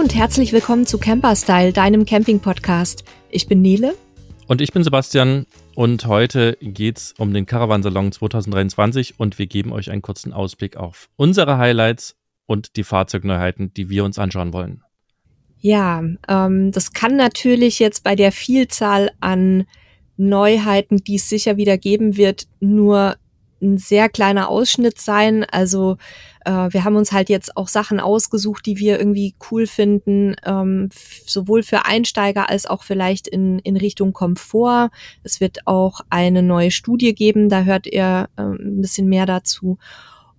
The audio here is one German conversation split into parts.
und herzlich willkommen zu Camperstyle, deinem Camping-Podcast. Ich bin Nele. Und ich bin Sebastian und heute geht's um den Caravansalon 2023 und wir geben euch einen kurzen Ausblick auf unsere Highlights und die Fahrzeugneuheiten, die wir uns anschauen wollen. Ja, ähm, das kann natürlich jetzt bei der Vielzahl an Neuheiten, die es sicher wieder geben wird, nur ein sehr kleiner Ausschnitt sein. Also äh, wir haben uns halt jetzt auch Sachen ausgesucht, die wir irgendwie cool finden, ähm, sowohl für Einsteiger als auch vielleicht in, in Richtung Komfort. Es wird auch eine neue Studie geben, da hört ihr äh, ein bisschen mehr dazu.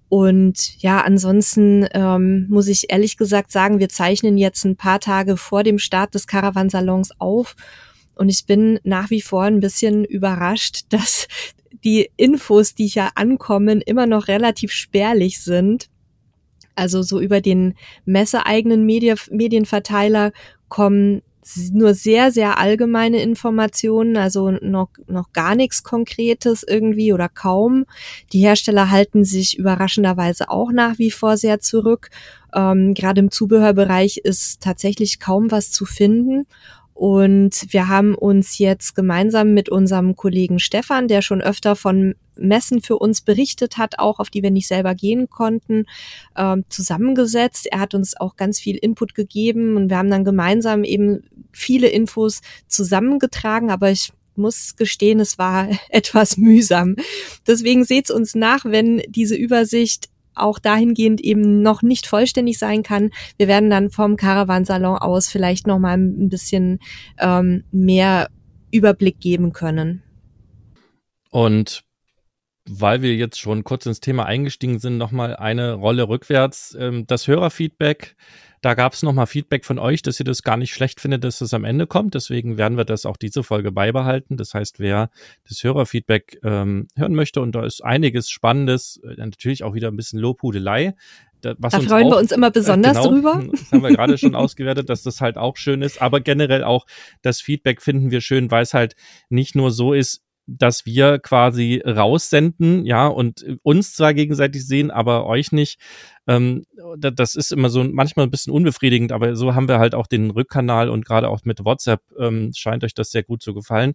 Und ja, ansonsten ähm, muss ich ehrlich gesagt sagen, wir zeichnen jetzt ein paar Tage vor dem Start des Caravansalons auf. Und ich bin nach wie vor ein bisschen überrascht, dass die Infos, die hier ankommen, immer noch relativ spärlich sind. Also so über den messeeigenen Medi Medienverteiler kommen nur sehr, sehr allgemeine Informationen, also noch, noch gar nichts Konkretes irgendwie oder kaum. Die Hersteller halten sich überraschenderweise auch nach wie vor sehr zurück. Ähm, Gerade im Zubehörbereich ist tatsächlich kaum was zu finden. Und wir haben uns jetzt gemeinsam mit unserem Kollegen Stefan, der schon öfter von Messen für uns berichtet hat, auch auf die wir nicht selber gehen konnten, äh, zusammengesetzt. Er hat uns auch ganz viel Input gegeben und wir haben dann gemeinsam eben viele Infos zusammengetragen, aber ich muss gestehen, es war etwas mühsam. Deswegen seht's uns nach, wenn diese Übersicht auch dahingehend eben noch nicht vollständig sein kann. Wir werden dann vom Caravansalon aus vielleicht noch mal ein bisschen ähm, mehr Überblick geben können. Und weil wir jetzt schon kurz ins Thema eingestiegen sind, noch mal eine Rolle rückwärts. Ähm, das Hörerfeedback da gab es nochmal Feedback von euch, dass ihr das gar nicht schlecht findet, dass es am Ende kommt. Deswegen werden wir das auch diese Folge beibehalten. Das heißt, wer das Hörerfeedback ähm, hören möchte und da ist einiges Spannendes, äh, natürlich auch wieder ein bisschen Lobhudelei. Da, da freuen auch, wir uns immer äh, besonders äh, genau, drüber. Das haben wir gerade schon ausgewertet, dass das halt auch schön ist. Aber generell auch das Feedback finden wir schön, weil es halt nicht nur so ist, dass wir quasi raussenden, ja, und uns zwar gegenseitig sehen, aber euch nicht. Ähm, das ist immer so manchmal ein bisschen unbefriedigend, aber so haben wir halt auch den Rückkanal und gerade auch mit WhatsApp ähm, scheint euch das sehr gut zu gefallen.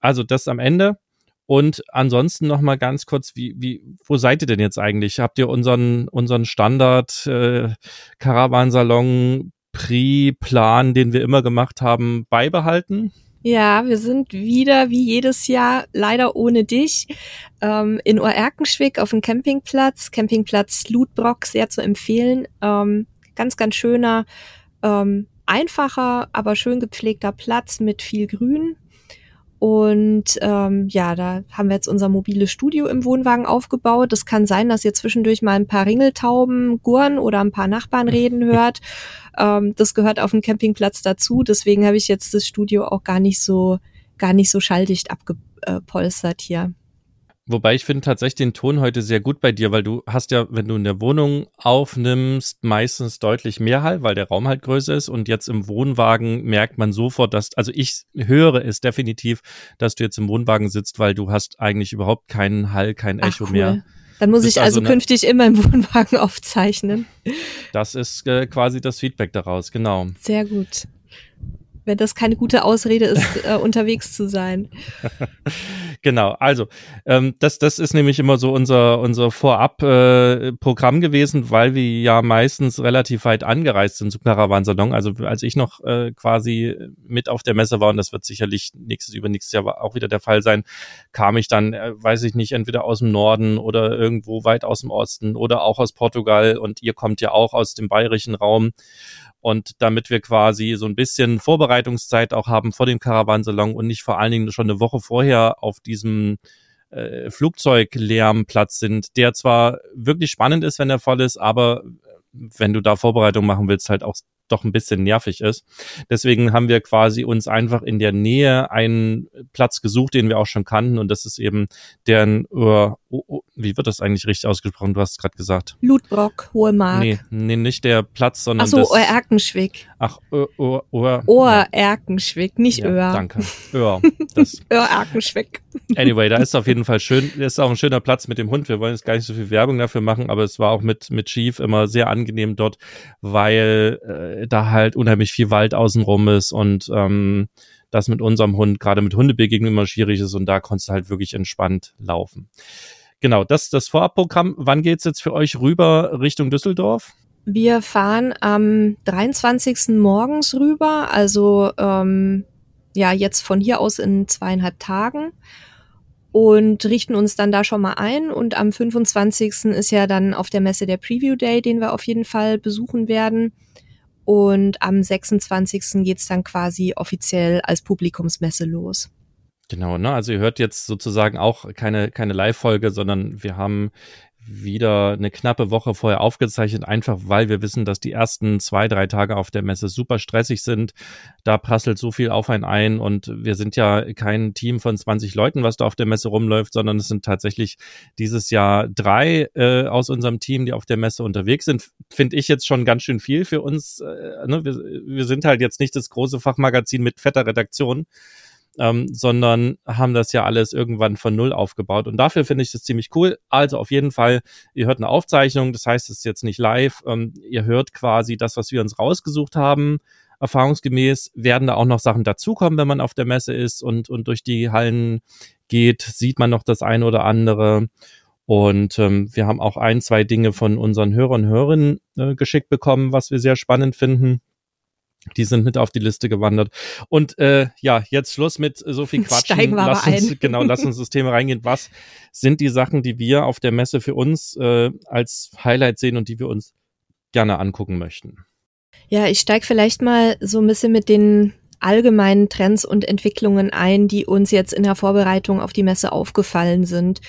Also das am Ende. Und ansonsten noch mal ganz kurz, wie, wie, wo seid ihr denn jetzt eigentlich? Habt ihr unseren, unseren Standard äh, Caravansalon Pre-Plan, den wir immer gemacht haben, beibehalten? Ja, wir sind wieder wie jedes Jahr leider ohne dich ähm, in Oerkenschwick auf dem Campingplatz, Campingplatz Ludbrock, sehr zu empfehlen. Ähm, ganz, ganz schöner, ähm, einfacher, aber schön gepflegter Platz mit viel Grün. Und ähm, ja, da haben wir jetzt unser mobiles Studio im Wohnwagen aufgebaut. Es kann sein, dass ihr zwischendurch mal ein paar Ringeltauben gurren oder ein paar Nachbarn reden hört. ähm, das gehört auf dem Campingplatz dazu. Deswegen habe ich jetzt das Studio auch gar nicht so, gar nicht so schalldicht abgepolstert hier. Wobei ich finde tatsächlich den Ton heute sehr gut bei dir, weil du hast ja, wenn du in der Wohnung aufnimmst, meistens deutlich mehr Hall, weil der Raum halt größer ist und jetzt im Wohnwagen merkt man sofort, dass, also ich höre es definitiv, dass du jetzt im Wohnwagen sitzt, weil du hast eigentlich überhaupt keinen Hall, kein Echo Ach, cool. mehr. Dann muss ich also, also künftig immer im Wohnwagen aufzeichnen. Das ist äh, quasi das Feedback daraus, genau. Sehr gut wenn das keine gute Ausrede ist, äh, unterwegs zu sein. genau, also ähm, das, das ist nämlich immer so unser, unser Vorab-Programm äh, gewesen, weil wir ja meistens relativ weit angereist sind zum Caravansalon. Also als ich noch äh, quasi mit auf der Messe war, und das wird sicherlich nächstes, übernächstes Jahr auch wieder der Fall sein, kam ich dann, äh, weiß ich nicht, entweder aus dem Norden oder irgendwo weit aus dem Osten oder auch aus Portugal und ihr kommt ja auch aus dem bayerischen Raum. Und damit wir quasi so ein bisschen Vorbereitungszeit auch haben vor dem Caravansalon und nicht vor allen Dingen schon eine Woche vorher auf diesem äh, Flugzeuglärmplatz sind, der zwar wirklich spannend ist, wenn er voll ist, aber wenn du da Vorbereitung machen willst, halt auch doch ein bisschen nervig ist. Deswegen haben wir quasi uns einfach in der Nähe einen Platz gesucht, den wir auch schon kannten und das ist eben der in oh, wie wird das eigentlich richtig ausgesprochen? Du hast es gerade gesagt. Ludbrock, Hohe Mark. Nee, nee, nicht der Platz, sondern Ach so, das. Oer-Erkenschwick. Ach, Oer, Oer. Oer-Erkenschwick, nicht Ja, Öhr. danke. Öhr. Das, Oer-Erkenschwick. anyway, da ist auf jeden Fall schön, ist auch ein schöner Platz mit dem Hund. Wir wollen jetzt gar nicht so viel Werbung dafür machen, aber es war auch mit, mit Chief immer sehr angenehm dort, weil äh, da halt unheimlich viel Wald außenrum ist und ähm, das mit unserem Hund, gerade mit Hundebegegnungen immer schwierig ist und da konntest du halt wirklich entspannt laufen. Genau, das das Vorabprogramm. Wann geht's jetzt für euch rüber Richtung Düsseldorf? Wir fahren am 23. morgens rüber, also ähm, ja, jetzt von hier aus in zweieinhalb Tagen und richten uns dann da schon mal ein. Und am 25. ist ja dann auf der Messe der Preview Day, den wir auf jeden Fall besuchen werden. Und am 26. geht's dann quasi offiziell als Publikumsmesse los. Genau, ne? Also ihr hört jetzt sozusagen auch keine, keine Live-Folge, sondern wir haben wieder eine knappe Woche vorher aufgezeichnet, einfach weil wir wissen, dass die ersten zwei, drei Tage auf der Messe super stressig sind. Da prasselt so viel auf einen ein und wir sind ja kein Team von 20 Leuten, was da auf der Messe rumläuft, sondern es sind tatsächlich dieses Jahr drei äh, aus unserem Team, die auf der Messe unterwegs sind. Finde ich jetzt schon ganz schön viel für uns. Äh, ne? wir, wir sind halt jetzt nicht das große Fachmagazin mit fetter Redaktion, ähm, sondern haben das ja alles irgendwann von Null aufgebaut. Und dafür finde ich das ziemlich cool. Also auf jeden Fall, ihr hört eine Aufzeichnung, das heißt, es ist jetzt nicht live. Ähm, ihr hört quasi das, was wir uns rausgesucht haben. Erfahrungsgemäß werden da auch noch Sachen dazukommen, wenn man auf der Messe ist und, und durch die Hallen geht, sieht man noch das eine oder andere. Und ähm, wir haben auch ein, zwei Dinge von unseren Hörern und Hörerinnen äh, geschickt bekommen, was wir sehr spannend finden. Die sind mit auf die Liste gewandert. Und äh, ja, jetzt Schluss mit so viel Quatschen. Steigen wir lass uns, ein. Genau, lass uns das Thema reingehen. Was sind die Sachen, die wir auf der Messe für uns äh, als Highlight sehen und die wir uns gerne angucken möchten? Ja, ich steig vielleicht mal so ein bisschen mit den allgemeinen Trends und Entwicklungen ein, die uns jetzt in der Vorbereitung auf die Messe aufgefallen sind.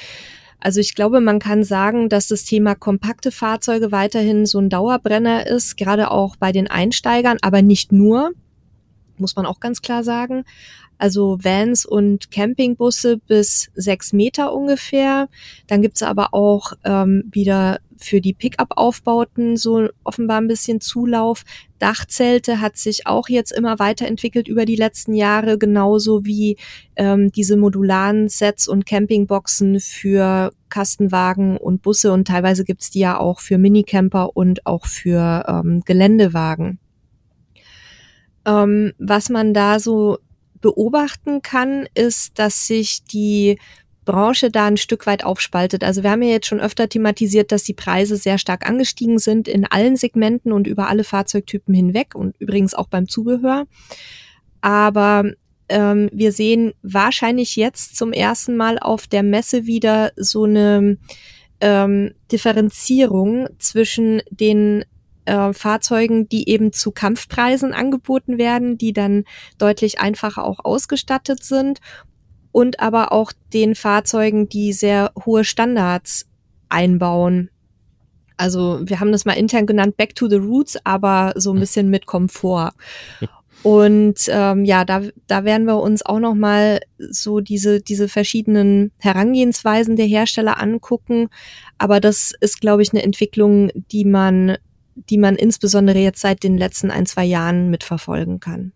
Also ich glaube, man kann sagen, dass das Thema kompakte Fahrzeuge weiterhin so ein Dauerbrenner ist, gerade auch bei den Einsteigern, aber nicht nur, muss man auch ganz klar sagen. Also Vans und Campingbusse bis sechs Meter ungefähr. Dann gibt's aber auch ähm, wieder für die Pickup-Aufbauten so offenbar ein bisschen Zulauf. Dachzelte hat sich auch jetzt immer weiterentwickelt über die letzten Jahre, genauso wie ähm, diese modularen Sets und Campingboxen für Kastenwagen und Busse und teilweise gibt's die ja auch für Minicamper und auch für ähm, Geländewagen. Ähm, was man da so beobachten kann, ist, dass sich die Branche da ein Stück weit aufspaltet. Also wir haben ja jetzt schon öfter thematisiert, dass die Preise sehr stark angestiegen sind in allen Segmenten und über alle Fahrzeugtypen hinweg und übrigens auch beim Zubehör. Aber ähm, wir sehen wahrscheinlich jetzt zum ersten Mal auf der Messe wieder so eine ähm, Differenzierung zwischen den äh, Fahrzeugen, die eben zu Kampfpreisen angeboten werden, die dann deutlich einfacher auch ausgestattet sind und aber auch den Fahrzeugen, die sehr hohe Standards einbauen. Also wir haben das mal intern genannt Back to the Roots, aber so ein bisschen mit Komfort. Und ähm, ja, da, da werden wir uns auch noch mal so diese diese verschiedenen Herangehensweisen der Hersteller angucken. Aber das ist, glaube ich, eine Entwicklung, die man die man insbesondere jetzt seit den letzten ein zwei Jahren mitverfolgen kann.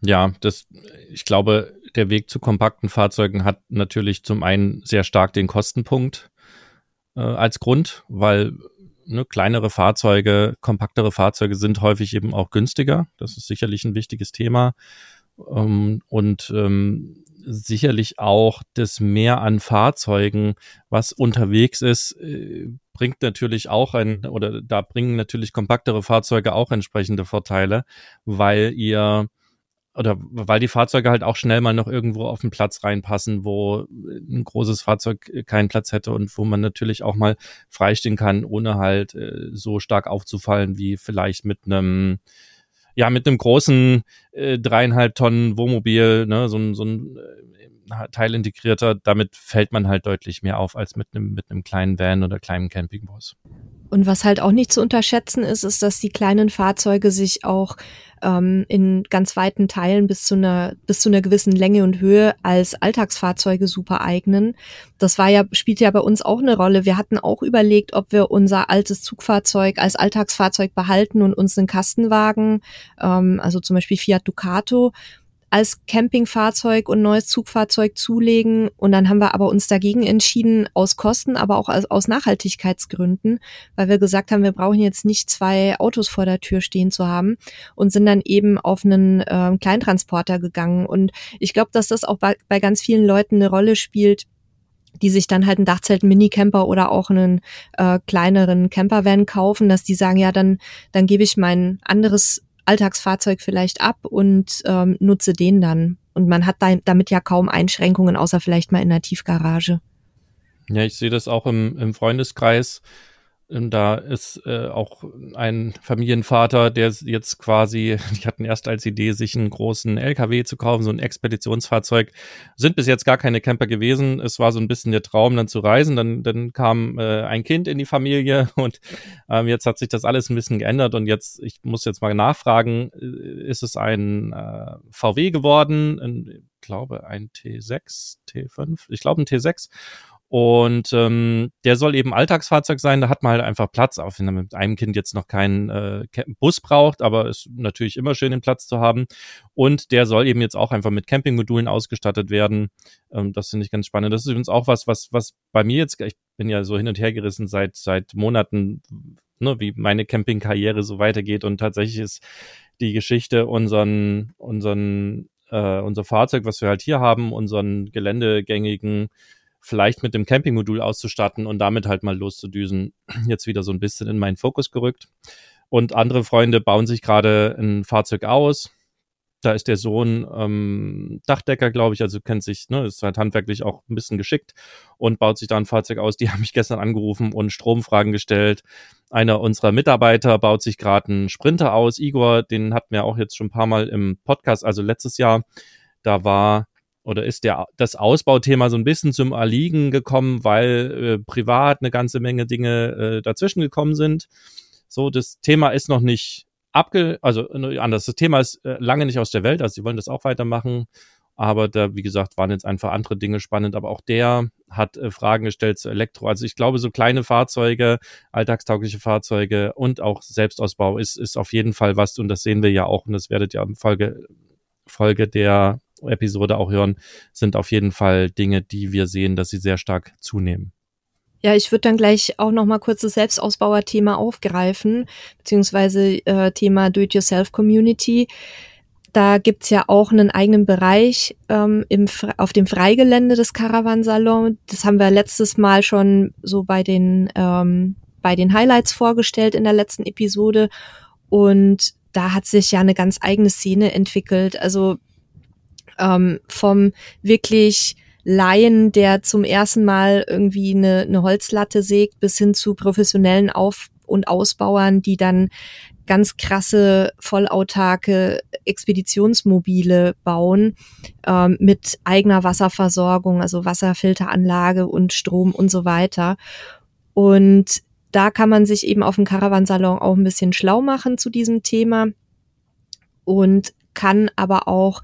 Ja, das, ich glaube, der Weg zu kompakten Fahrzeugen hat natürlich zum einen sehr stark den Kostenpunkt äh, als Grund, weil ne, kleinere Fahrzeuge, kompaktere Fahrzeuge sind häufig eben auch günstiger. Das ist sicherlich ein wichtiges Thema. Ähm, und ähm, sicherlich auch das Mehr an Fahrzeugen, was unterwegs ist, äh, bringt natürlich auch ein, oder da bringen natürlich kompaktere Fahrzeuge auch entsprechende Vorteile, weil ihr oder weil die Fahrzeuge halt auch schnell mal noch irgendwo auf den Platz reinpassen, wo ein großes Fahrzeug keinen Platz hätte und wo man natürlich auch mal freistehen kann, ohne halt äh, so stark aufzufallen wie vielleicht mit einem ja mit einem großen äh, dreieinhalb Tonnen Wohnmobil, ne, so, ein so ein äh, Teil integrierter, damit fällt man halt deutlich mehr auf als mit einem mit einem kleinen Van oder kleinen Campingbus. Und was halt auch nicht zu unterschätzen ist, ist, dass die kleinen Fahrzeuge sich auch ähm, in ganz weiten Teilen bis zu einer bis zu einer gewissen Länge und Höhe als Alltagsfahrzeuge super eignen. Das war ja spielt ja bei uns auch eine Rolle. Wir hatten auch überlegt, ob wir unser altes Zugfahrzeug als Alltagsfahrzeug behalten und uns einen Kastenwagen, ähm, also zum Beispiel Fiat Ducato, als Campingfahrzeug und neues Zugfahrzeug zulegen. Und dann haben wir aber uns dagegen entschieden, aus Kosten, aber auch aus Nachhaltigkeitsgründen, weil wir gesagt haben, wir brauchen jetzt nicht zwei Autos vor der Tür stehen zu haben und sind dann eben auf einen äh, Kleintransporter gegangen. Und ich glaube, dass das auch bei, bei ganz vielen Leuten eine Rolle spielt, die sich dann halt ein Dachzelt, einen Minicamper oder auch einen äh, kleineren Campervan kaufen, dass die sagen, ja, dann, dann gebe ich mein anderes Alltagsfahrzeug vielleicht ab und ähm, nutze den dann. Und man hat da, damit ja kaum Einschränkungen, außer vielleicht mal in der Tiefgarage. Ja, ich sehe das auch im, im Freundeskreis. Da ist äh, auch ein Familienvater, der jetzt quasi, die hatten erst als Idee, sich einen großen LKW zu kaufen, so ein Expeditionsfahrzeug. Sind bis jetzt gar keine Camper gewesen. Es war so ein bisschen der Traum, dann zu reisen. Dann, dann kam äh, ein Kind in die Familie und ähm, jetzt hat sich das alles ein bisschen geändert. Und jetzt, ich muss jetzt mal nachfragen, äh, ist es ein äh, VW geworden? Ich glaube, ein T6, T5, ich glaube ein T6 und ähm, der soll eben Alltagsfahrzeug sein, da hat man halt einfach Platz, auch wenn man mit einem Kind jetzt noch keinen äh, Bus braucht, aber ist natürlich immer schön, den Platz zu haben. Und der soll eben jetzt auch einfach mit Campingmodulen ausgestattet werden. Ähm, das finde ich ganz spannend. Das ist übrigens auch was, was, was bei mir jetzt, ich bin ja so hin und her gerissen seit, seit Monaten, ne, wie meine Campingkarriere so weitergeht. Und tatsächlich ist die Geschichte unseren, unseren, äh, unser Fahrzeug, was wir halt hier haben, unseren geländegängigen vielleicht mit dem Campingmodul auszustatten und damit halt mal loszudüsen, jetzt wieder so ein bisschen in meinen Fokus gerückt. Und andere Freunde bauen sich gerade ein Fahrzeug aus. Da ist der Sohn ähm, Dachdecker, glaube ich, also kennt sich, ne, ist halt handwerklich auch ein bisschen geschickt und baut sich da ein Fahrzeug aus. Die haben mich gestern angerufen und Stromfragen gestellt. Einer unserer Mitarbeiter baut sich gerade einen Sprinter aus. Igor, den hatten wir auch jetzt schon ein paar Mal im Podcast, also letztes Jahr. Da war oder ist der, das Ausbauthema so ein bisschen zum Erliegen gekommen, weil äh, privat eine ganze Menge Dinge äh, dazwischen gekommen sind. So, das Thema ist noch nicht abge, also äh, anders, das Thema ist äh, lange nicht aus der Welt, also sie wollen das auch weitermachen. Aber da, wie gesagt, waren jetzt einfach andere Dinge spannend. Aber auch der hat äh, Fragen gestellt zu Elektro. Also ich glaube, so kleine Fahrzeuge, alltagstaugliche Fahrzeuge und auch Selbstausbau ist, ist auf jeden Fall was. Und das sehen wir ja auch. Und das werdet ihr im Folge, Folge der Episode auch hören, sind auf jeden Fall Dinge, die wir sehen, dass sie sehr stark zunehmen. Ja, ich würde dann gleich auch noch mal kurz das Selbstausbauer-Thema aufgreifen, beziehungsweise äh, Thema Do-it-yourself-Community. Da gibt's ja auch einen eigenen Bereich ähm, im, auf dem Freigelände des Caravansalon. Das haben wir letztes Mal schon so bei den, ähm, bei den Highlights vorgestellt in der letzten Episode. Und da hat sich ja eine ganz eigene Szene entwickelt. Also ähm, vom wirklich Laien, der zum ersten Mal irgendwie eine, eine Holzlatte sägt, bis hin zu professionellen Auf- und Ausbauern, die dann ganz krasse, vollautarke Expeditionsmobile bauen ähm, mit eigener Wasserversorgung, also Wasserfilteranlage und Strom und so weiter. Und da kann man sich eben auf dem Caravansalon auch ein bisschen schlau machen zu diesem Thema und kann aber auch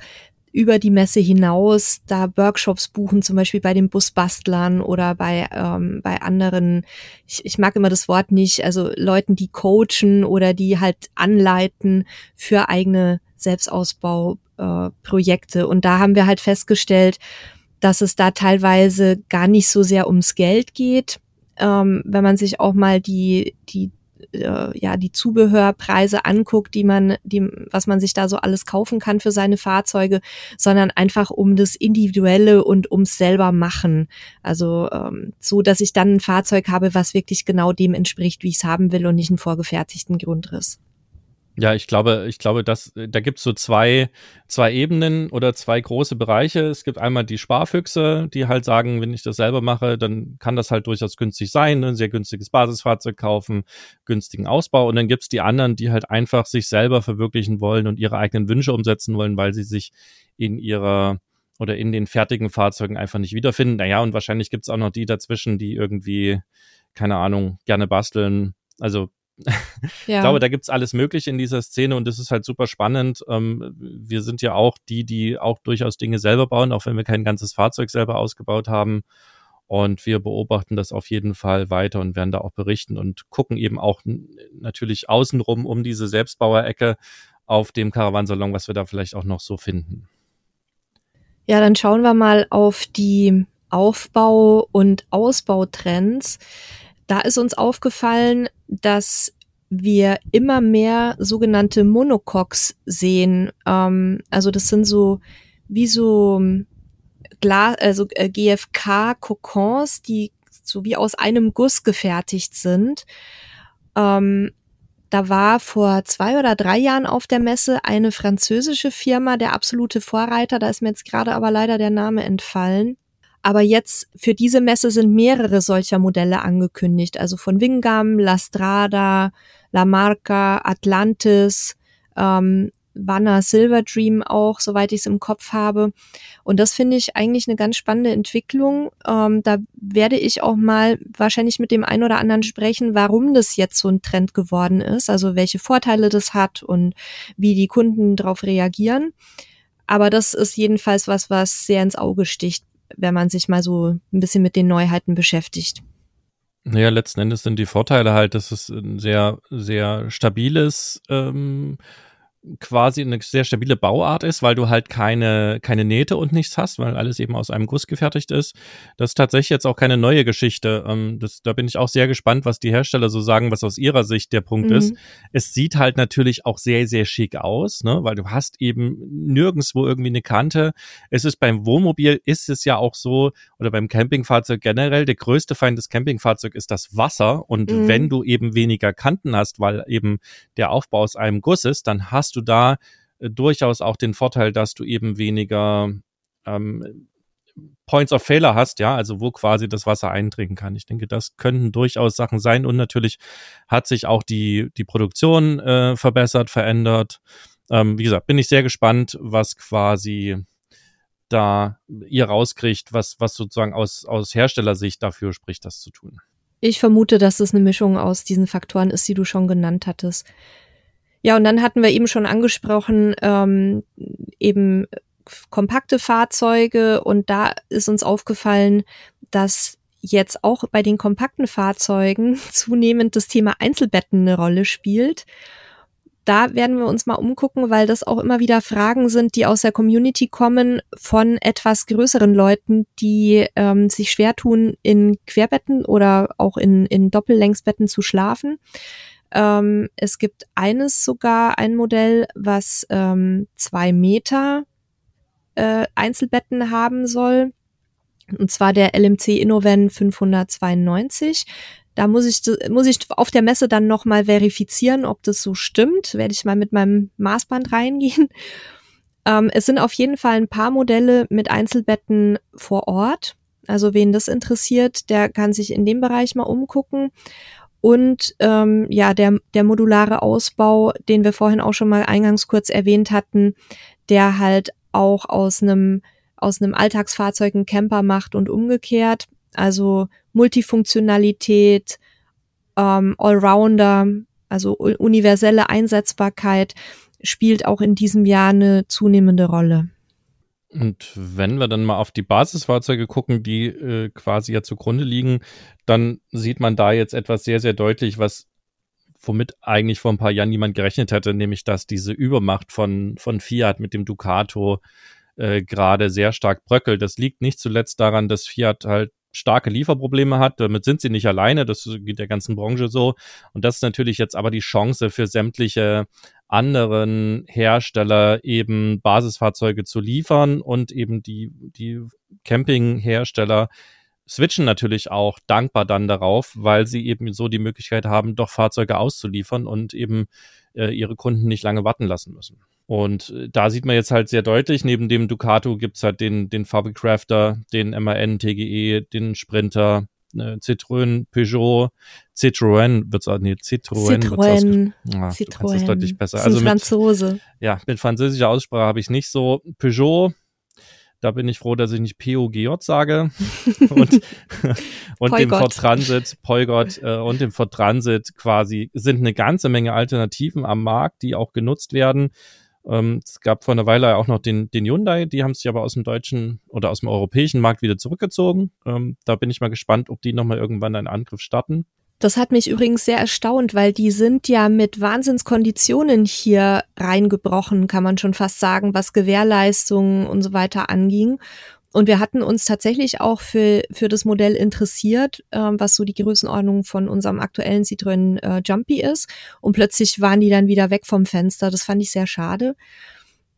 über die Messe hinaus da Workshops buchen, zum Beispiel bei den Busbastlern oder bei, ähm, bei anderen, ich, ich mag immer das Wort nicht, also Leuten, die coachen oder die halt anleiten für eigene Selbstausbauprojekte. Äh, Und da haben wir halt festgestellt, dass es da teilweise gar nicht so sehr ums Geld geht, ähm, wenn man sich auch mal die, die äh, ja die Zubehörpreise anguckt, die man, die, was man sich da so alles kaufen kann für seine Fahrzeuge, sondern einfach um das Individuelle und ums selber machen. Also ähm, so, dass ich dann ein Fahrzeug habe, was wirklich genau dem entspricht, wie ich es haben will und nicht einen vorgefertigten Grundriss. Ja, ich glaube, ich glaube, dass da gibt's so zwei, zwei Ebenen oder zwei große Bereiche. Es gibt einmal die Sparfüchse, die halt sagen, wenn ich das selber mache, dann kann das halt durchaus günstig sein, ne? ein sehr günstiges Basisfahrzeug kaufen, günstigen Ausbau. Und dann gibt's die anderen, die halt einfach sich selber verwirklichen wollen und ihre eigenen Wünsche umsetzen wollen, weil sie sich in ihrer oder in den fertigen Fahrzeugen einfach nicht wiederfinden. Naja, und wahrscheinlich gibt's auch noch die dazwischen, die irgendwie, keine Ahnung, gerne basteln, Also ja. ich glaube, da gibt's alles Mögliche in dieser Szene und das ist halt super spannend. Ähm, wir sind ja auch die, die auch durchaus Dinge selber bauen, auch wenn wir kein ganzes Fahrzeug selber ausgebaut haben. Und wir beobachten das auf jeden Fall weiter und werden da auch berichten und gucken eben auch natürlich außenrum um diese Selbstbauerecke auf dem Caravansalon, was wir da vielleicht auch noch so finden. Ja, dann schauen wir mal auf die Aufbau- und Ausbautrends. Da ist uns aufgefallen, dass wir immer mehr sogenannte Monocoques sehen. Ähm, also das sind so wie so Glas, also äh, GFK-Kokons, die so wie aus einem Guss gefertigt sind. Ähm, da war vor zwei oder drei Jahren auf der Messe eine französische Firma, der absolute Vorreiter. Da ist mir jetzt gerade aber leider der Name entfallen. Aber jetzt für diese Messe sind mehrere solcher Modelle angekündigt. Also von Wingam, La Strada, La Marca, Atlantis, ähm, Wanner Silver Dream auch, soweit ich es im Kopf habe. Und das finde ich eigentlich eine ganz spannende Entwicklung. Ähm, da werde ich auch mal wahrscheinlich mit dem einen oder anderen sprechen, warum das jetzt so ein Trend geworden ist, also welche Vorteile das hat und wie die Kunden darauf reagieren. Aber das ist jedenfalls was, was sehr ins Auge sticht, wenn man sich mal so ein bisschen mit den Neuheiten beschäftigt. Naja, letzten Endes sind die Vorteile halt, dass es ein sehr, sehr stabiles ähm, quasi eine sehr stabile Bauart ist, weil du halt keine, keine Nähte und nichts hast, weil alles eben aus einem Guss gefertigt ist. Das ist tatsächlich jetzt auch keine neue Geschichte. Ähm, das, da bin ich auch sehr gespannt, was die Hersteller so sagen, was aus ihrer Sicht der Punkt mhm. ist. Es sieht halt natürlich auch sehr, sehr schick aus, ne? weil du hast eben nirgendswo irgendwie eine Kante. Es ist beim Wohnmobil ist es ja auch so, oder beim Campingfahrzeug generell, der größte Feind des Campingfahrzeugs ist das Wasser. Und mhm. wenn du eben weniger Kanten hast, weil eben der Aufbau aus einem Guss ist, dann hast du da äh, durchaus auch den Vorteil, dass du eben weniger ähm, Points of Failure hast, ja, also wo quasi das Wasser eindringen kann. Ich denke, das könnten durchaus Sachen sein und natürlich hat sich auch die, die Produktion äh, verbessert, verändert. Ähm, wie gesagt, bin ich sehr gespannt, was quasi da ihr rauskriegt, was, was sozusagen aus, aus Herstellersicht dafür spricht, das zu tun. Ich vermute, dass es eine Mischung aus diesen Faktoren ist, die du schon genannt hattest. Ja, und dann hatten wir eben schon angesprochen, ähm, eben kompakte Fahrzeuge und da ist uns aufgefallen, dass jetzt auch bei den kompakten Fahrzeugen zunehmend das Thema Einzelbetten eine Rolle spielt. Da werden wir uns mal umgucken, weil das auch immer wieder Fragen sind, die aus der Community kommen von etwas größeren Leuten, die ähm, sich schwer tun, in Querbetten oder auch in, in Doppellängsbetten zu schlafen. Ähm, es gibt eines sogar, ein Modell, was ähm, zwei Meter äh, Einzelbetten haben soll. Und zwar der LMC Innoven 592. Da muss ich, muss ich auf der Messe dann nochmal verifizieren, ob das so stimmt. Werde ich mal mit meinem Maßband reingehen. Ähm, es sind auf jeden Fall ein paar Modelle mit Einzelbetten vor Ort. Also wen das interessiert, der kann sich in dem Bereich mal umgucken. Und ähm, ja, der, der modulare Ausbau, den wir vorhin auch schon mal eingangs kurz erwähnt hatten, der halt auch aus einem aus einem Alltagsfahrzeug einen Camper macht und umgekehrt. Also Multifunktionalität, ähm, Allrounder, also universelle Einsetzbarkeit spielt auch in diesem Jahr eine zunehmende Rolle. Und wenn wir dann mal auf die Basisfahrzeuge gucken, die äh, quasi ja zugrunde liegen, dann sieht man da jetzt etwas sehr, sehr deutlich, was womit eigentlich vor ein paar Jahren niemand gerechnet hätte, nämlich dass diese Übermacht von, von Fiat mit dem Ducato äh, gerade sehr stark bröckelt. Das liegt nicht zuletzt daran, dass Fiat halt starke Lieferprobleme hat. Damit sind sie nicht alleine, das geht der ganzen Branche so. Und das ist natürlich jetzt aber die Chance für sämtliche anderen Hersteller eben Basisfahrzeuge zu liefern und eben die, die Campinghersteller switchen natürlich auch dankbar dann darauf, weil sie eben so die Möglichkeit haben, doch Fahrzeuge auszuliefern und eben äh, ihre Kunden nicht lange warten lassen müssen. Und äh, da sieht man jetzt halt sehr deutlich, neben dem Ducato gibt's halt den, den Fabricrafter, den MAN, TGE, den Sprinter, äh, Citroën, Peugeot, Citroën wird's auch, nee, Citroën, Citroën, wird's ah, Citroën. Das ist deutlich besser. Das also mit, Franzose. Ja, mit französischer Aussprache habe ich nicht so. Peugeot, Da bin ich froh, dass ich nicht POGJ sage. und und dem Ford Transit, Poigot äh, und dem Ford Transit quasi sind eine ganze Menge Alternativen am Markt, die auch genutzt werden. Ähm, es gab vor einer Weile auch noch den, den Hyundai, die haben sich aber aus dem deutschen oder aus dem europäischen Markt wieder zurückgezogen. Ähm, da bin ich mal gespannt, ob die nochmal irgendwann einen Angriff starten. Das hat mich übrigens sehr erstaunt, weil die sind ja mit Wahnsinnskonditionen hier reingebrochen, kann man schon fast sagen, was Gewährleistungen und so weiter anging. Und wir hatten uns tatsächlich auch für, für das Modell interessiert, äh, was so die Größenordnung von unserem aktuellen Citroën äh, Jumpy ist. Und plötzlich waren die dann wieder weg vom Fenster. Das fand ich sehr schade.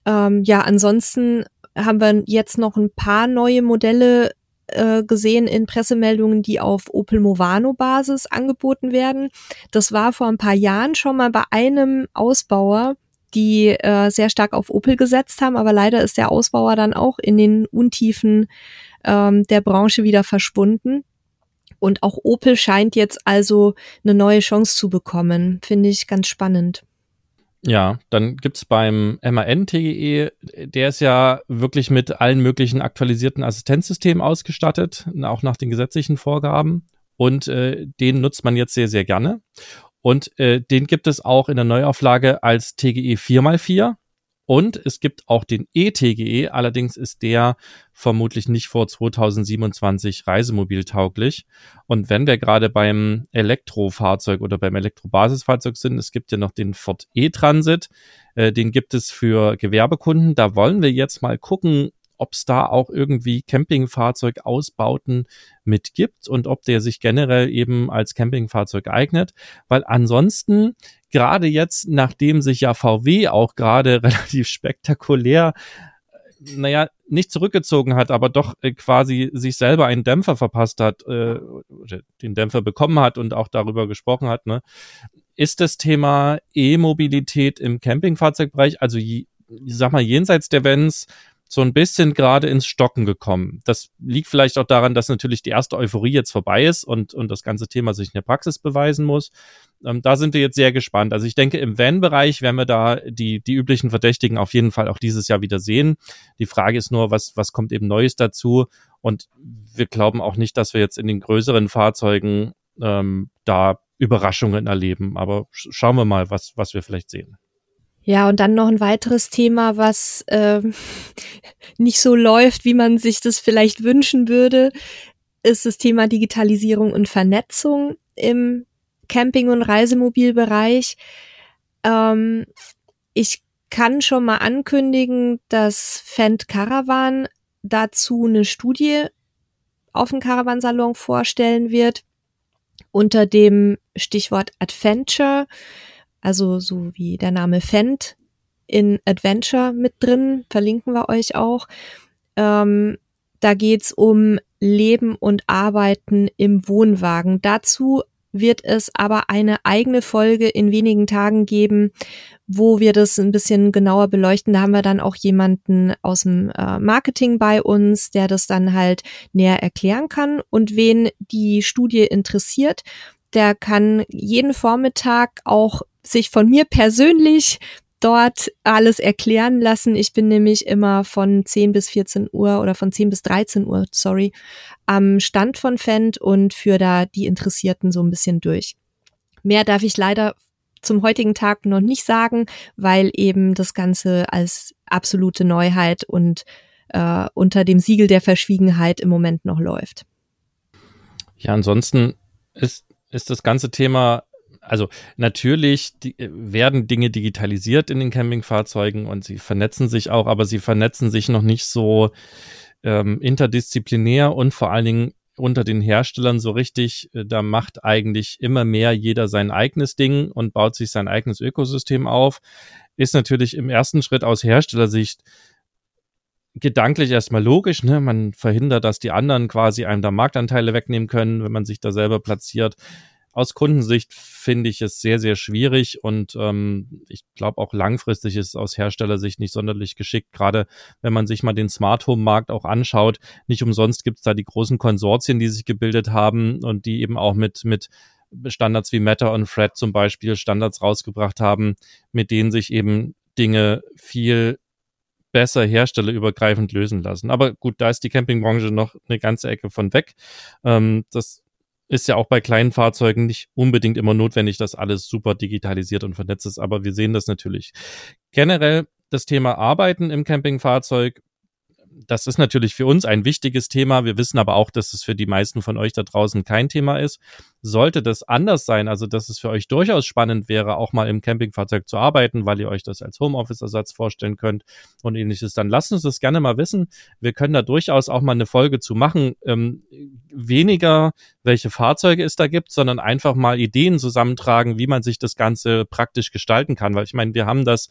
Ähm, ja, ansonsten haben wir jetzt noch ein paar neue Modelle äh, gesehen in Pressemeldungen, die auf Opel Movano Basis angeboten werden. Das war vor ein paar Jahren schon mal bei einem Ausbauer die äh, sehr stark auf Opel gesetzt haben, aber leider ist der Ausbauer dann auch in den Untiefen ähm, der Branche wieder verschwunden. Und auch Opel scheint jetzt also eine neue Chance zu bekommen. Finde ich ganz spannend. Ja, dann gibt's beim MAN TGE, der ist ja wirklich mit allen möglichen aktualisierten Assistenzsystemen ausgestattet, auch nach den gesetzlichen Vorgaben. Und äh, den nutzt man jetzt sehr, sehr gerne. Und äh, den gibt es auch in der Neuauflage als TGE 4x4. Und es gibt auch den E-TGE, allerdings ist der vermutlich nicht vor 2027 reisemobiltauglich. Und wenn wir gerade beim Elektrofahrzeug oder beim Elektrobasisfahrzeug sind, es gibt ja noch den Ford E-Transit, äh, den gibt es für Gewerbekunden. Da wollen wir jetzt mal gucken, ob es da auch irgendwie Campingfahrzeugausbauten mit gibt und ob der sich generell eben als Campingfahrzeug eignet, weil ansonsten gerade jetzt, nachdem sich ja VW auch gerade relativ spektakulär naja, nicht zurückgezogen hat, aber doch äh, quasi sich selber einen Dämpfer verpasst hat, äh, den Dämpfer bekommen hat und auch darüber gesprochen hat, ne, ist das Thema E-Mobilität im Campingfahrzeugbereich, also ich sag mal, jenseits der Vans, so ein bisschen gerade ins Stocken gekommen. Das liegt vielleicht auch daran, dass natürlich die erste Euphorie jetzt vorbei ist und, und das ganze Thema sich in der Praxis beweisen muss. Ähm, da sind wir jetzt sehr gespannt. Also ich denke, im Van-Bereich werden wir da die, die üblichen Verdächtigen auf jeden Fall auch dieses Jahr wieder sehen. Die Frage ist nur, was, was kommt eben Neues dazu? Und wir glauben auch nicht, dass wir jetzt in den größeren Fahrzeugen ähm, da Überraschungen erleben. Aber schauen wir mal, was, was wir vielleicht sehen. Ja, und dann noch ein weiteres Thema, was äh, nicht so läuft, wie man sich das vielleicht wünschen würde, ist das Thema Digitalisierung und Vernetzung im Camping- und Reisemobilbereich. Ähm, ich kann schon mal ankündigen, dass Fendt Caravan dazu eine Studie auf dem Caravansalon vorstellen wird unter dem Stichwort Adventure also so wie der Name Fendt in Adventure mit drin, verlinken wir euch auch. Ähm, da geht's um Leben und Arbeiten im Wohnwagen. Dazu wird es aber eine eigene Folge in wenigen Tagen geben, wo wir das ein bisschen genauer beleuchten. Da haben wir dann auch jemanden aus dem äh, Marketing bei uns, der das dann halt näher erklären kann. Und wen die Studie interessiert, der kann jeden Vormittag auch sich von mir persönlich dort alles erklären lassen. Ich bin nämlich immer von 10 bis 14 Uhr oder von 10 bis 13 Uhr, sorry, am Stand von Fendt und führe da die Interessierten so ein bisschen durch. Mehr darf ich leider zum heutigen Tag noch nicht sagen, weil eben das Ganze als absolute Neuheit und äh, unter dem Siegel der Verschwiegenheit im Moment noch läuft. Ja, ansonsten ist, ist das ganze Thema also natürlich die, äh, werden Dinge digitalisiert in den Campingfahrzeugen und sie vernetzen sich auch, aber sie vernetzen sich noch nicht so ähm, interdisziplinär und vor allen Dingen unter den Herstellern so richtig. Äh, da macht eigentlich immer mehr jeder sein eigenes Ding und baut sich sein eigenes Ökosystem auf. Ist natürlich im ersten Schritt aus Herstellersicht gedanklich erstmal logisch, ne? Man verhindert, dass die anderen quasi einem da Marktanteile wegnehmen können, wenn man sich da selber platziert aus Kundensicht finde ich es sehr, sehr schwierig und ähm, ich glaube auch langfristig ist es aus Herstellersicht nicht sonderlich geschickt, gerade wenn man sich mal den Smart Home Markt auch anschaut. Nicht umsonst gibt es da die großen Konsortien, die sich gebildet haben und die eben auch mit, mit Standards wie Meta und Fred zum Beispiel Standards rausgebracht haben, mit denen sich eben Dinge viel besser herstellerübergreifend lösen lassen. Aber gut, da ist die Campingbranche noch eine ganze Ecke von weg. Ähm, das ist ja auch bei kleinen Fahrzeugen nicht unbedingt immer notwendig, dass alles super digitalisiert und vernetzt ist, aber wir sehen das natürlich. Generell das Thema Arbeiten im Campingfahrzeug das ist natürlich für uns ein wichtiges Thema. Wir wissen aber auch, dass es für die meisten von euch da draußen kein Thema ist. Sollte das anders sein, also dass es für euch durchaus spannend wäre, auch mal im Campingfahrzeug zu arbeiten, weil ihr euch das als Homeoffice-Ersatz vorstellen könnt und ähnliches, dann lasst uns das gerne mal wissen. Wir können da durchaus auch mal eine Folge zu machen. Ähm, weniger, welche Fahrzeuge es da gibt, sondern einfach mal Ideen zusammentragen, wie man sich das Ganze praktisch gestalten kann. Weil ich meine, wir haben das